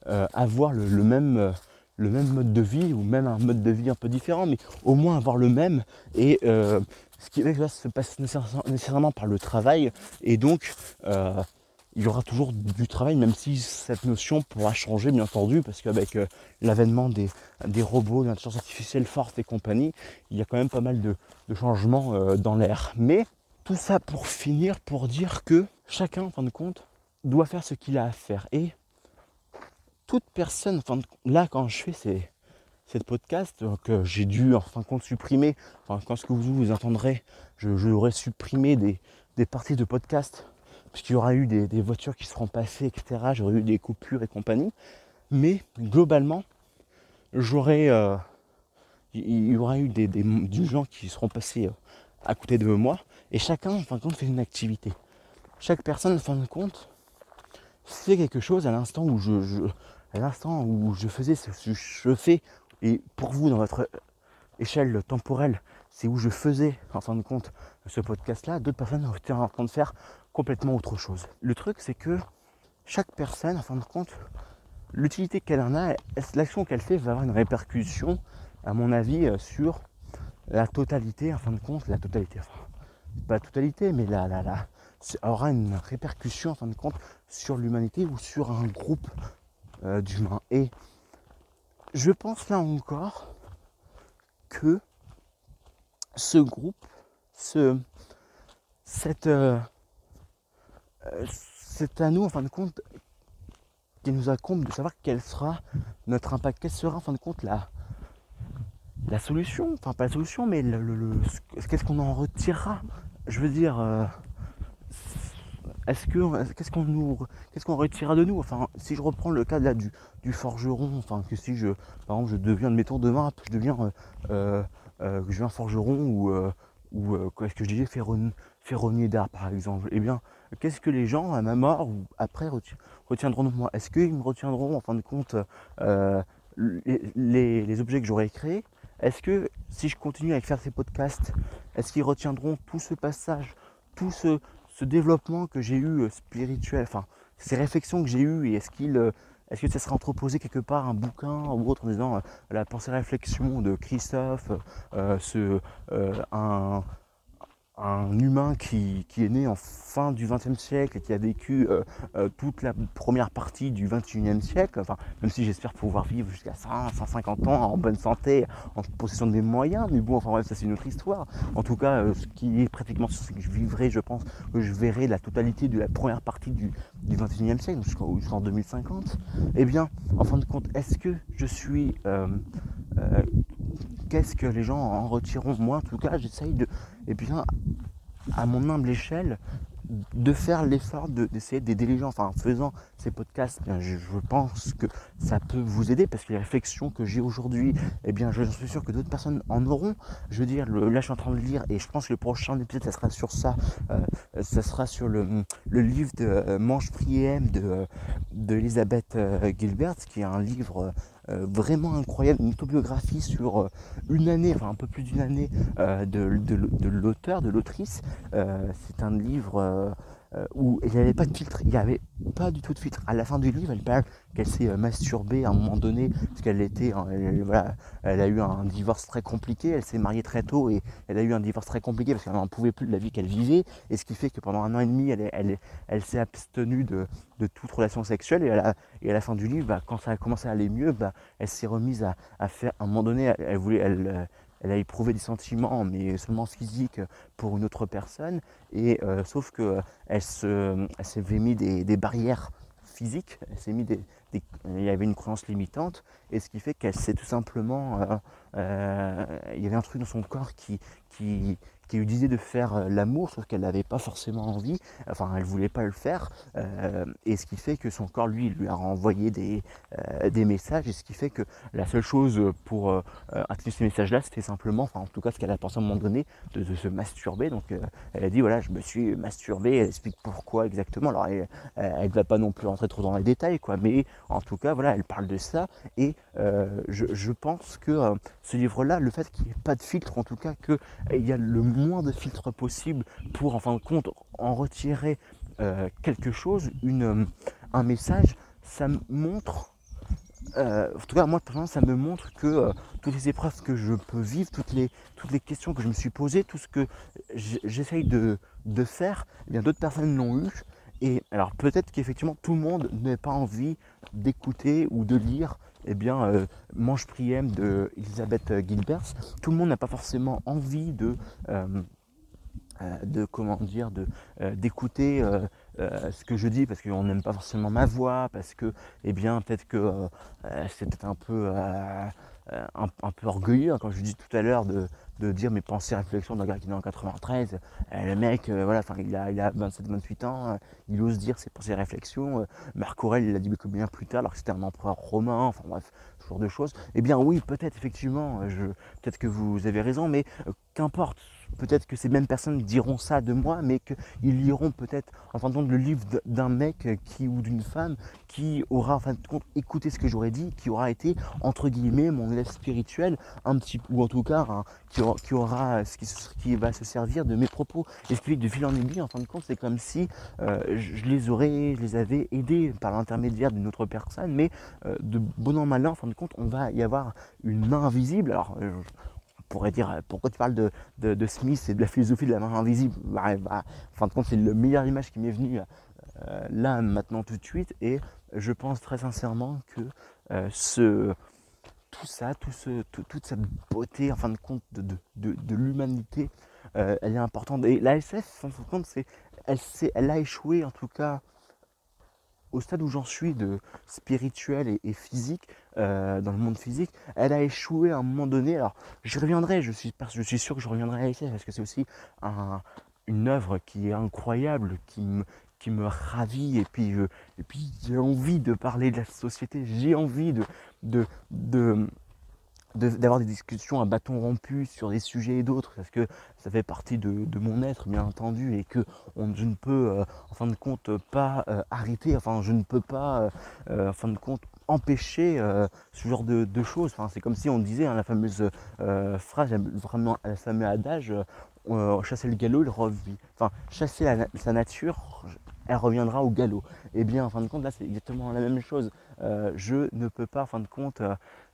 avoir le même mode de vie ou même un mode de vie un peu différent, mais au moins avoir le même et ce qui va se passer nécessairement par le travail. Et donc, euh, il y aura toujours du travail, même si cette notion pourra changer, bien entendu, parce qu'avec euh, l'avènement des, robots, l'intelligence artificielle forte et compagnie, il y a quand même pas mal de, changements euh, dans l'air. Mais tout ça pour finir, pour dire que chacun, en fin de compte, doit faire ce qu'il a à faire. Et toute personne, enfin, là, quand je fais ces, podcast que j'ai dû en fin de compte supprimer. Enfin, quand ce que vous, vous entendrez, je, je supprimé des, parties de podcast puisqu'il y aura eu des, voitures qui seront passées, etc. J'aurais eu des coupures et compagnie. Mais globalement, j'aurais, euh, il y aura eu des, gens qui seront passés euh, à côté de moi et chacun, en fin de compte, fait une activité. Chaque personne, en fin de compte, fait quelque chose à l'instant où je, à l'instant où je faisais ce que je fais et pour vous, dans votre échelle temporelle, c'est où je faisais, en fin de compte, ce podcast-là, d'autres personnes été en train de faire complètement autre chose. Le truc, c'est que chaque personne, en fin de compte, l'utilité qu'elle en a, l'action qu'elle fait va avoir une répercussion, à mon avis, euh, sur la totalité, en fin de compte, la totalité, enfin, pas la totalité, mais la, la, la, aura une répercussion, en fin de compte, sur l'humanité ou sur un groupe euh, d'humains. Et je pense là encore que ce groupe, ce, cette, c'est à nous, en fin de compte, qui nous incombe de savoir quel sera notre impact, quelle sera, en fin de compte, la, la solution, enfin pas la solution, mais le, qu'est-ce qu'on en retirera? Je veux dire, euh, est-ce que qu'est-ce qu'on nous qu'est-ce qu'on retirera de nous? Enfin, si je reprends le cas là du, du forgeron, enfin que si je par exemple je deviens, mettons demain, je deviens euh, euh, je deviens forgeron ou ou est-ce que je disais ferronnier d'art par exemple Eh bien, qu'est-ce que les gens à ma mort ou après retiendront de moi? Est-ce qu'ils me retiendront en fin de compte les, objets que j'aurais créés? Est-ce que si je continue à faire ces podcasts, est-ce qu'ils retiendront tout ce passage, tout ce, développement que j'ai eu euh, spirituel, enfin ces réflexions que j'ai eues, et est-ce qu'il euh, est-ce que ça sera entreposé quelque part un bouquin ou autre en disant euh, la pensée réflexion de Christophe, ce, un, un humain qui, est né en fin du XXe siècle et qui a vécu euh, euh, toute la première partie du XXIe siècle, enfin, même si j'espère pouvoir vivre jusqu'à 100, 150 ans en bonne santé, en possession de mes moyens, mais bon, enfin bref, ça c'est une autre histoire. En tout cas, euh, ce qui est pratiquement ce que je vivrai, je pense que je verrai la totalité de la première partie du, du XXIe siècle, jusqu'en 2050. Eh bien, en fin de compte, est-ce que je suis qu'est-ce que les gens en retireront? Moi, en tout cas, j'essaye de, et bien, à mon humble échelle, de faire l'effort d'essayer d'aider les gens. Enfin, en faisant ces podcasts, je, pense que ça peut vous aider parce que les réflexions que j'ai aujourd'hui, eh bien, je suis sûr que d'autres personnes en auront. Je veux dire, là, je suis en train de lire et je pense que le prochain épisode, ça sera sur ça. Euh, ça sera sur le, livre de euh, Manche Priem de, euh, Gilbert, qui est un livre vraiment incroyable, une autobiographie sur euh, une année, enfin un peu plus d'une année euh, de l'auteur, de l'autrice. c'est un livre euh, où il n'y avait pas de filtre, il n'y avait pas du tout de filtre. À la fin du livre, elle parle qu'elle s'est euh, masturbée à un moment donné, parce qu'elle était, elle, voilà, elle a eu un divorce très compliqué, elle s'est mariée très tôt et elle a eu un divorce très compliqué parce qu'elle n'en pouvait plus de la vie qu'elle vivait, et ce qui fait que pendant un an et demi, elle, elle, elle s'est abstenue de, toute relation sexuelle, et à la, fin du livre, bah, quand ça a commencé à aller mieux, bah, elle s'est remise à, à, faire, à un moment donné, elle, voulait, elle, elle a éprouvé des sentiments, mais seulement physiques pour une autre personne. Et euh, sauf que elle se, elle s'est mis des, barrières physiques. S'est mis des, il y avait une croyance limitante, et ce qui fait qu'elle s'est tout simplement, euh, euh, il y avait un truc dans son corps qui, qui, qui lui disait de faire euh, l'amour, sauf qu'elle n'avait pas forcément envie, enfin elle voulait pas le faire, euh, et ce qui fait que son corps lui lui a renvoyé des, euh, des messages, et ce qui fait que la seule chose pour euh, ces messages-là, c'était simplement, enfin en tout cas ce qu'elle a pensé à un moment donné, de, se masturber. Donc elle a dit voilà, je me suis masturbé, elle explique pourquoi exactement. Alors elle ne va pas non plus rentrer trop dans les détails, quoi, mais en tout cas voilà, elle parle de ça, et je, je, pense que ce livre-là, le fait qu'il n'y ait pas de filtre, en tout cas qu'il y a le moins de filtres possible pour en fin de compte en retirer euh, quelque chose, une, euh, un message, ça me montre, euh, en tout cas moi ça me montre que toutes les épreuves que je peux vivre, toutes les, toutes les questions que je me suis posées, tout ce que j'essaye de, de, faire, eh bien d'autres personnes l'ont eu. Et alors peut-être qu'effectivement tout le monde n'a pas envie d'écouter ou de lire eh bien, euh, Mange Priem de Elisabeth Gilbert. Tout le monde n'a pas forcément envie de, euh, euh, comment dire, de d'écouter ce que je dis parce qu'on n'aime pas forcément ma voix, parce que, eh bien, peut-être que c'est peut-être un peu un, peu orgueilleux, hein, comme je dis tout à l'heure, de, de dire mes pensées, réflexions d'un gars qui est en 93. Euh, le mec, euh, voilà, il a, il a 27-28 ans, euh, il ose dire ses pensées, réflexions. Marc Aurèle, il l'a dit bien plus tard, alors que c'était un empereur romain, enfin bref, ce genre de choses. Eh bien oui, peut-être effectivement, peut-être que vous avez raison, mais qu'importe peut-être que ces mêmes personnes diront ça de moi, mais qu'ils liront peut-être en le livre d'un mec qui, ou d'une femme qui aura en fin de compte écouté ce que j'aurais dit, qui aura été entre guillemets mon élève spirituel, un petit ou en tout cas qui, aura, ce qui, va se servir de mes propos. Et fait de fil en aiguille, en fin de compte, c'est comme si euh, je les aurais, les avais aidés par l'intermédiaire d'une autre personne, mais euh, de bon an mal an, en fin de compte, on va y avoir une main invisible. Alors, euh, pourrait dire euh, pourquoi tu parles de, de, Smith et de la philosophie de la main invisible bah, bah, En fin de compte, c'est la meilleure image qui m'est venue euh, là, maintenant, tout de suite. Et je pense très sincèrement que euh, ce, tout ça, tout ce, toute cette beauté, en fin de compte, de, de, l'humanité, elle est importante. Et la SF, en fin de compte, c'est, elle, elle a échoué, en tout cas, au stade où j'en suis de spirituel et, physique, euh, dans le monde physique, elle a échoué à un moment donné. Alors, j'y reviendrai, je suis, je suis sûr que je reviendrai avec ça, parce que c'est aussi une œuvre qui est incroyable, qui me, qui me ravit, et puis, et puis j'ai envie de parler de la société, j'ai envie de, de d'avoir des discussions à bâton rompu sur des sujets et d'autres, parce que ça fait partie de, mon être, bien entendu, et que je ne peux, euh, en fin de compte, pas euh, arrêter, enfin, je ne peux pas, euh, en fin de compte, empêcher ce genre de, choses. C'est comme si on disait hein, la fameuse phrase, le fameux adage, chasser le galop, il revit. Enfin, chasser sa nature, elle reviendra au galop. Et eh bien, en fin de compte, là, c'est exactement la même chose. Je ne peux pas, en fin de compte,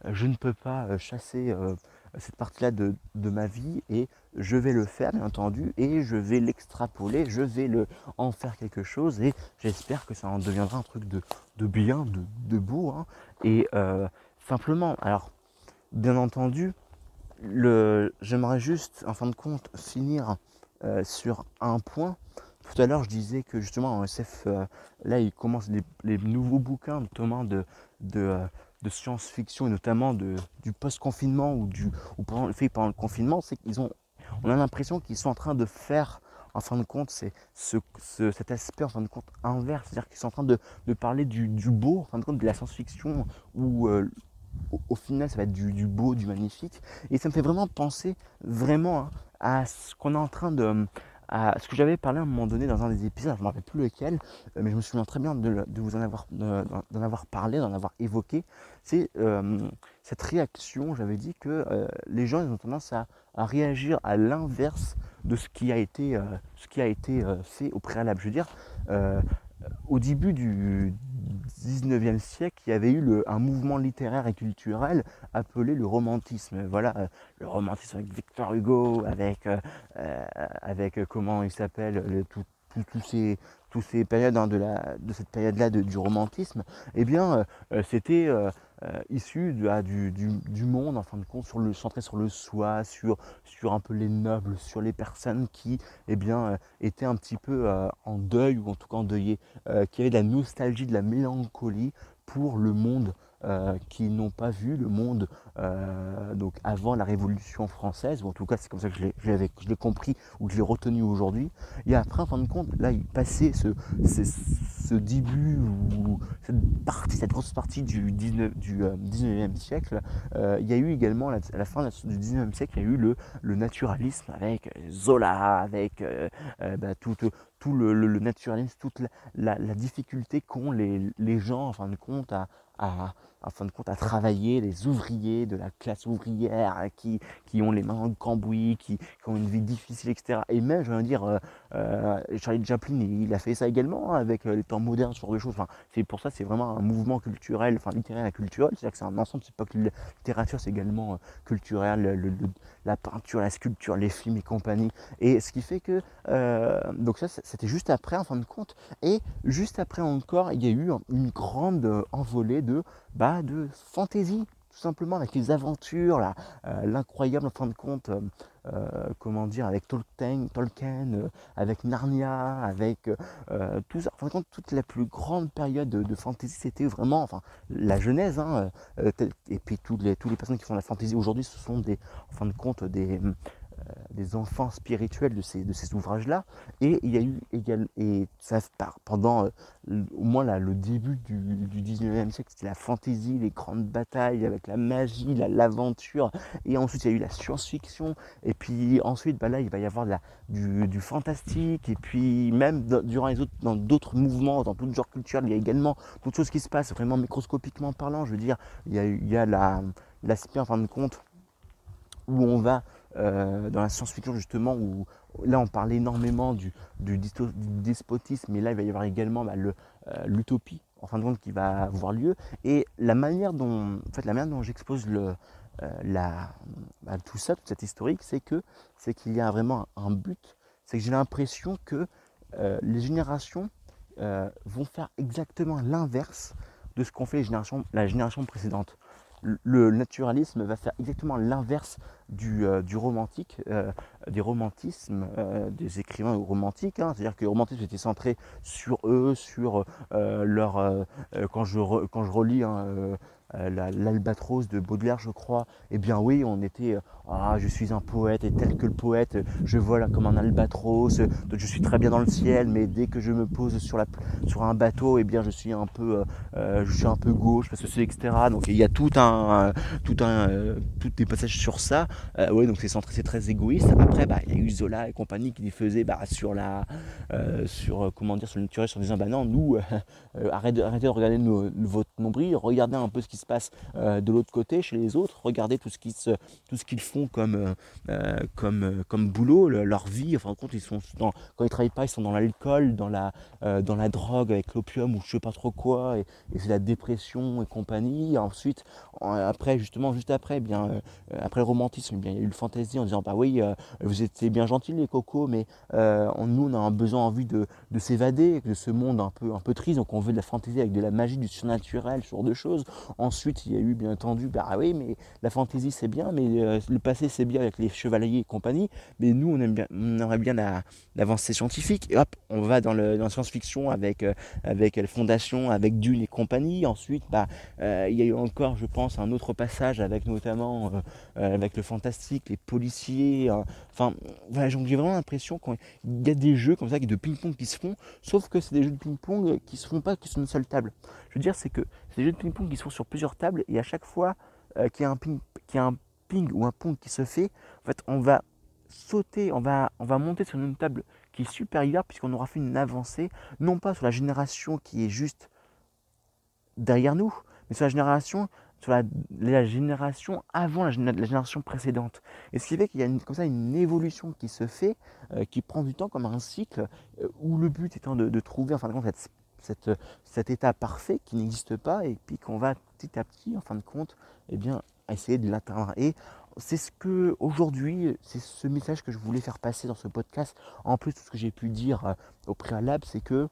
je ne peux pas euh, chasser euh, cette partie-là de, ma vie et je vais le faire bien entendu et je vais l'extrapoler, je vais le, en faire quelque chose et j'espère que ça en deviendra un truc de, bien, de, beau. Hein. Et euh, simplement, alors bien entendu, j'aimerais juste en fin de compte finir sur un point. Tout à l'heure, je disais que justement en SF, là, il commence les, nouveaux bouquins notamment de, de, de science-fiction et notamment de, du post-confinement ou, du, ou pendant, fait pendant le confinement, c'est qu'ils ont, on a l'impression qu'ils sont en train de faire, en fin de compte, c'est ce, cet aspect en fin de compte inverse, c'est-à-dire qu'ils sont en train de, de parler du, beau, en fin de compte, de la science-fiction où euh, au, final ça va être du, du, beau, du magnifique, et ça me fait vraiment penser vraiment hein, à ce qu'on est en train de à ce que j'avais parlé à un moment donné dans un des épisodes, je ne me rappelle plus lequel, euh, mais je me souviens très bien de, vous en avoir, d'en avoir parlé, d'en avoir évoqué. C'est euh, cette réaction, j'avais dit que euh, les gens ont tendance à, réagir à l'inverse de ce qui a été, ce qui a été fait au préalable. Je veux dire, au début du 19e siècle, il y avait eu un mouvement littéraire et culturel appelé le romantisme. Voilà, euh, le romantisme avec Victor Hugo, avec, euh, euh, avec comment il s'appelle, tous ces, tous ces périodes hein, de, la, de cette période-là du romantisme, eh bien, c'était euh, issus ah, du, monde, en fin de compte, centré sur le soi, sur, un peu les nobles, sur les personnes qui eh euh, étaient un petit peu euh, en deuil, ou en tout cas endeuillées, qui avaient de la nostalgie, de la mélancolie pour le monde euh, qui n'ont pas vu le monde euh, donc avant la Révolution française, ou en tout cas c'est comme ça que je l'ai compris ou que je l'ai retenu aujourd'hui. Et après, en fin de compte, là, il passait ce, début ou cette partie, cette grosse partie du 19, du, 19e euh, siècle, il y a eu également, à la fin du 19e siècle, il y a eu le, naturalisme avec Zola, avec bah, tout, le, naturalisme, toute la, la, difficulté qu'ont les, les, gens, en fin de compte, à, à, de compte, travailler, les ouvriers de la classe ouvrière qui, qui ont les mains en cambouis, qui, ont une vie difficile, etc. Et même, je veux dire, euh, euh, Charlie Chaplin, il a fait ça également hein, avec euh, les temps modernes, ce genre de choses. Enfin, c'est pour ça, c'est vraiment un mouvement culturel, enfin littéraire et culturel. C'est-à-dire que c'est un ensemble, c'est pas que la littérature, c'est également culturel, la peinture, la sculpture, les films et compagnie. Et ce qui fait que, donc ça, c'était juste après, en fin de compte. Et juste après encore, il y a eu une grande envolée de bah, de fantaisie, tout simplement, avec les aventures, euh, l'incroyable en fin de compte, euh, euh, comment dire, avec Tolkien, Tolkien avec Narnia, avec tout ça. En fin de compte, toute la plus grande période de, fantaisie, c'était vraiment enfin, la genèse. Hein, et puis toutes les, les personnes qui font la fantaisie aujourd'hui, ce sont des, en fin de compte des des enfants spirituels de ces, ouvrages-là. Et il y a eu également, et ça pendant euh, au moins là, le début du, du 19e siècle, c'était la fantaisie, les grandes batailles avec la magie, l'aventure. et ensuite, il y a eu la science-fiction. Et puis ensuite, bah là, il va y avoir du, fantastique. Et puis même durant les autres, dans d'autres mouvements, dans d'autres genres culturels, il y a également d'autres choses qui se passent, vraiment microscopiquement parlant. Je veux dire, il y a, il y a l'aspect, en fin de compte, où on va euh, dans la science-fiction justement, où là on parle énormément du, despotisme, mais là il va y avoir également bah, euh, l'utopie, en fin de compte, qui va avoir lieu. Et la manière dont, en fait, la manière dont j'expose le, euh, bah, tout ça, toute cette historique, c'est que c'est qu'il y a vraiment un but. C'est que j'ai l'impression que les générations vont faire exactement l'inverse de ce qu'ont fait les générations, la génération précédente. Le naturalisme va faire exactement l'inverse du, euh, du, romantique, euh, des romantismes, euh, des écrivains romantiques. Hein. C'est-à-dire que le romantisme était centré sur eux, sur leur. quand, je quand je relis hein, l'Albatros de Baudelaire, je crois, eh bien oui, on était ah, je suis un poète et tel que le poète, je vole comme un albatros, je suis très bien dans le ciel, mais dès que je me pose sur, la, sur un bateau, eh bien je suis un peu, euh, je suis un peu gauche parce que c'est etc. Donc il y a tout un, tout un, euh, des passages sur ça. Euh, oui, donc c'est très égoïste. Après, bah, il y a eu Zola et compagnie qui faisaient bah, sur la, sur comment dire, sur le naturel, sur disant bah non, nous, arrêtez, arrêtez de regarder votre nombril, regardez un peu ce qui se passe de l'autre côté chez les autres, regardez tout ce qui se, tout ce qu'ils font comme, euh, euh, comme, euh, comme boulot, leur vie. Enfin, compte, ils sont dans, quand ils travaillent pas, ils sont dans l'alcool, dans la, dans la drogue avec l'opium ou je sais pas trop quoi, et, c'est la dépression et compagnie. Ensuite, après, justement, juste après, eh bien, après le romantisme, eh bien, il y a eu le fantasy en disant bah oui, vous étiez bien gentils les cocos, mais nous on a un besoin envie de, de s'évader de ce monde un peu, un peu triste, donc on veut de la fantaisie avec de la magie, du surnaturel, ce genre de choses. Ensuite, il y a eu bien entendu, bah oui, mais la fantaisie c'est bien, mais le passé c'est bien avec les chevaliers et compagnie, mais nous on, aime bien, on aimerait bien l'avancée scientifique. Et hop, on va dans, le, la science-fiction avec, euh, avec la fondation, avec Dune et compagnie. Ensuite, bah, euh, il y a eu encore, je pense, un autre passage avec notamment euh, avec le fantastique, les policiers. Enfin, voilà, j'ai vraiment l'impression qu'il y a des jeux comme ça de ping-pong qui se font, sauf que c'est des jeux de ping-pong qui se font pas que sur une seule table. Je veux dire, c'est que c'est des jeux de ping-pong qui se font sur plusieurs tables et à chaque fois qu'il y a un ping, qu'il y a un ping ou un pont qui se fait, en fait, on va sauter, on va, on va monter sur une table qui est supérieure puisqu'on aura fait une avancée, non pas sur la génération qui est juste derrière nous, mais sur la génération, sur la, génération avant la, génération précédente. Et ce qui fait qu'il y a une, comme ça une évolution qui se fait, euh, qui prend du temps comme un cycle, euh, où le but étant de, trouver en fin de compte cet état parfait qui n'existe pas et puis qu'on va petit à petit, en fin de compte, eh bien, essayer de l'atteindre. Et c'est ce que aujourd'hui, c'est ce message que je voulais faire passer dans ce podcast. En plus, tout ce que j'ai pu dire euh, au préalable, c'est que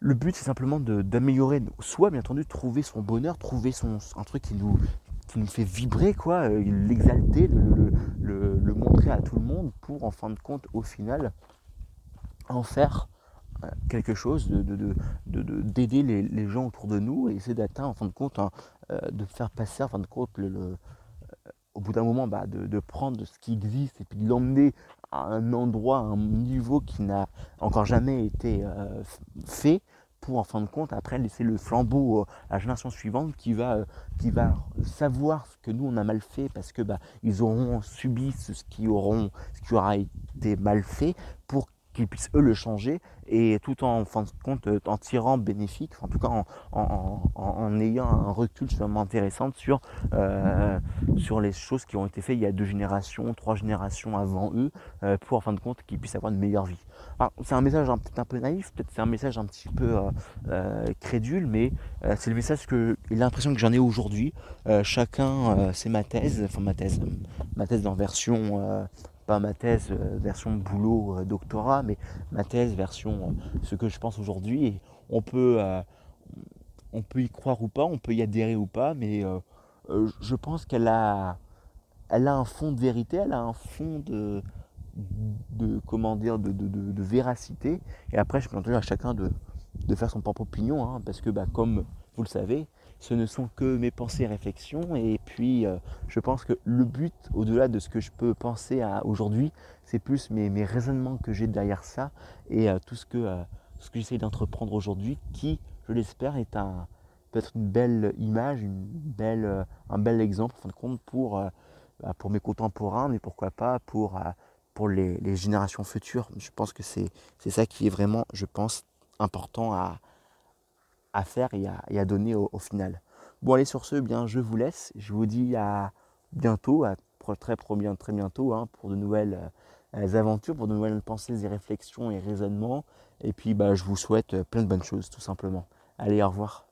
le but, c'est simplement d'améliorer, soit bien entendu, trouver son bonheur, trouver son, un truc qui nous, qui nous fait vibrer, quoi, euh, l'exalter, le, montrer à tout le monde pour, en fin de compte, au final, en faire quelque chose, d'aider de, de, les, gens autour de nous et essayer d'atteindre en fin de compte euh, de faire passer en fin de compte euh, au bout d'un moment bah, de, prendre ce qui existe et puis de l'emmener à un endroit, à un niveau qui n'a encore jamais été euh, fait pour en fin de compte après laisser le flambeau à la génération suivante qui va, qui va savoir ce que nous on a mal fait parce que bah, ils auront subi ce qui, ce qui aura été mal fait pour qu'ils puissent eux le changer et tout en, fin de compte euh, en tirant bénéfique, en tout cas en, ayant un recul vraiment intéressant sur, euh, sur les choses qui ont été faites il y a deux générations, trois générations avant eux, euh, pour en fin de compte qu'ils puissent avoir une meilleure vie. c'est un message peut-être un peu naïf, peut-être c'est un message un petit peu crédule, mais c'est le message que l'impression que j'en ai aujourd'hui. chacun, c'est ma thèse, enfin ma thèse, ma thèse en version pas ma thèse euh, version boulot euh, doctorat, mais ma thèse version euh, ce que je pense aujourd'hui. On peut, on peut y croire ou pas, on peut y adhérer ou pas, mais je pense qu'elle a, elle a un fond de vérité, elle a un fond de, de comment dire, de, de, véracité. Et après, je peux à chacun de, faire son propre opinion, hein, parce que bah, comme vous le savez, ce ne sont que mes pensées et réflexions. Et puis, euh, je pense que le but, au-delà de ce que je peux penser à aujourd'hui, c'est plus mes, raisonnements que j'ai derrière ça et euh, tout ce que, euh, que j'essaie d'entreprendre aujourd'hui, qui, je l'espère, est peut-être une belle image, belle, un bel exemple, en fin de compte, pour, bah, mes contemporains, mais pourquoi pas pour, pour les, les générations futures. Je pense que c'est ça qui est vraiment, je pense, important à, à faire et à, donner au, final. Bon allez sur ce, eh bien je vous laisse. Je vous dis à bientôt, à très, très, très bientôt hein, pour de nouvelles euh, aventures, pour de nouvelles pensées et réflexions et raisonnements. Et puis bah, je vous souhaite plein de bonnes choses tout simplement. Allez, au revoir.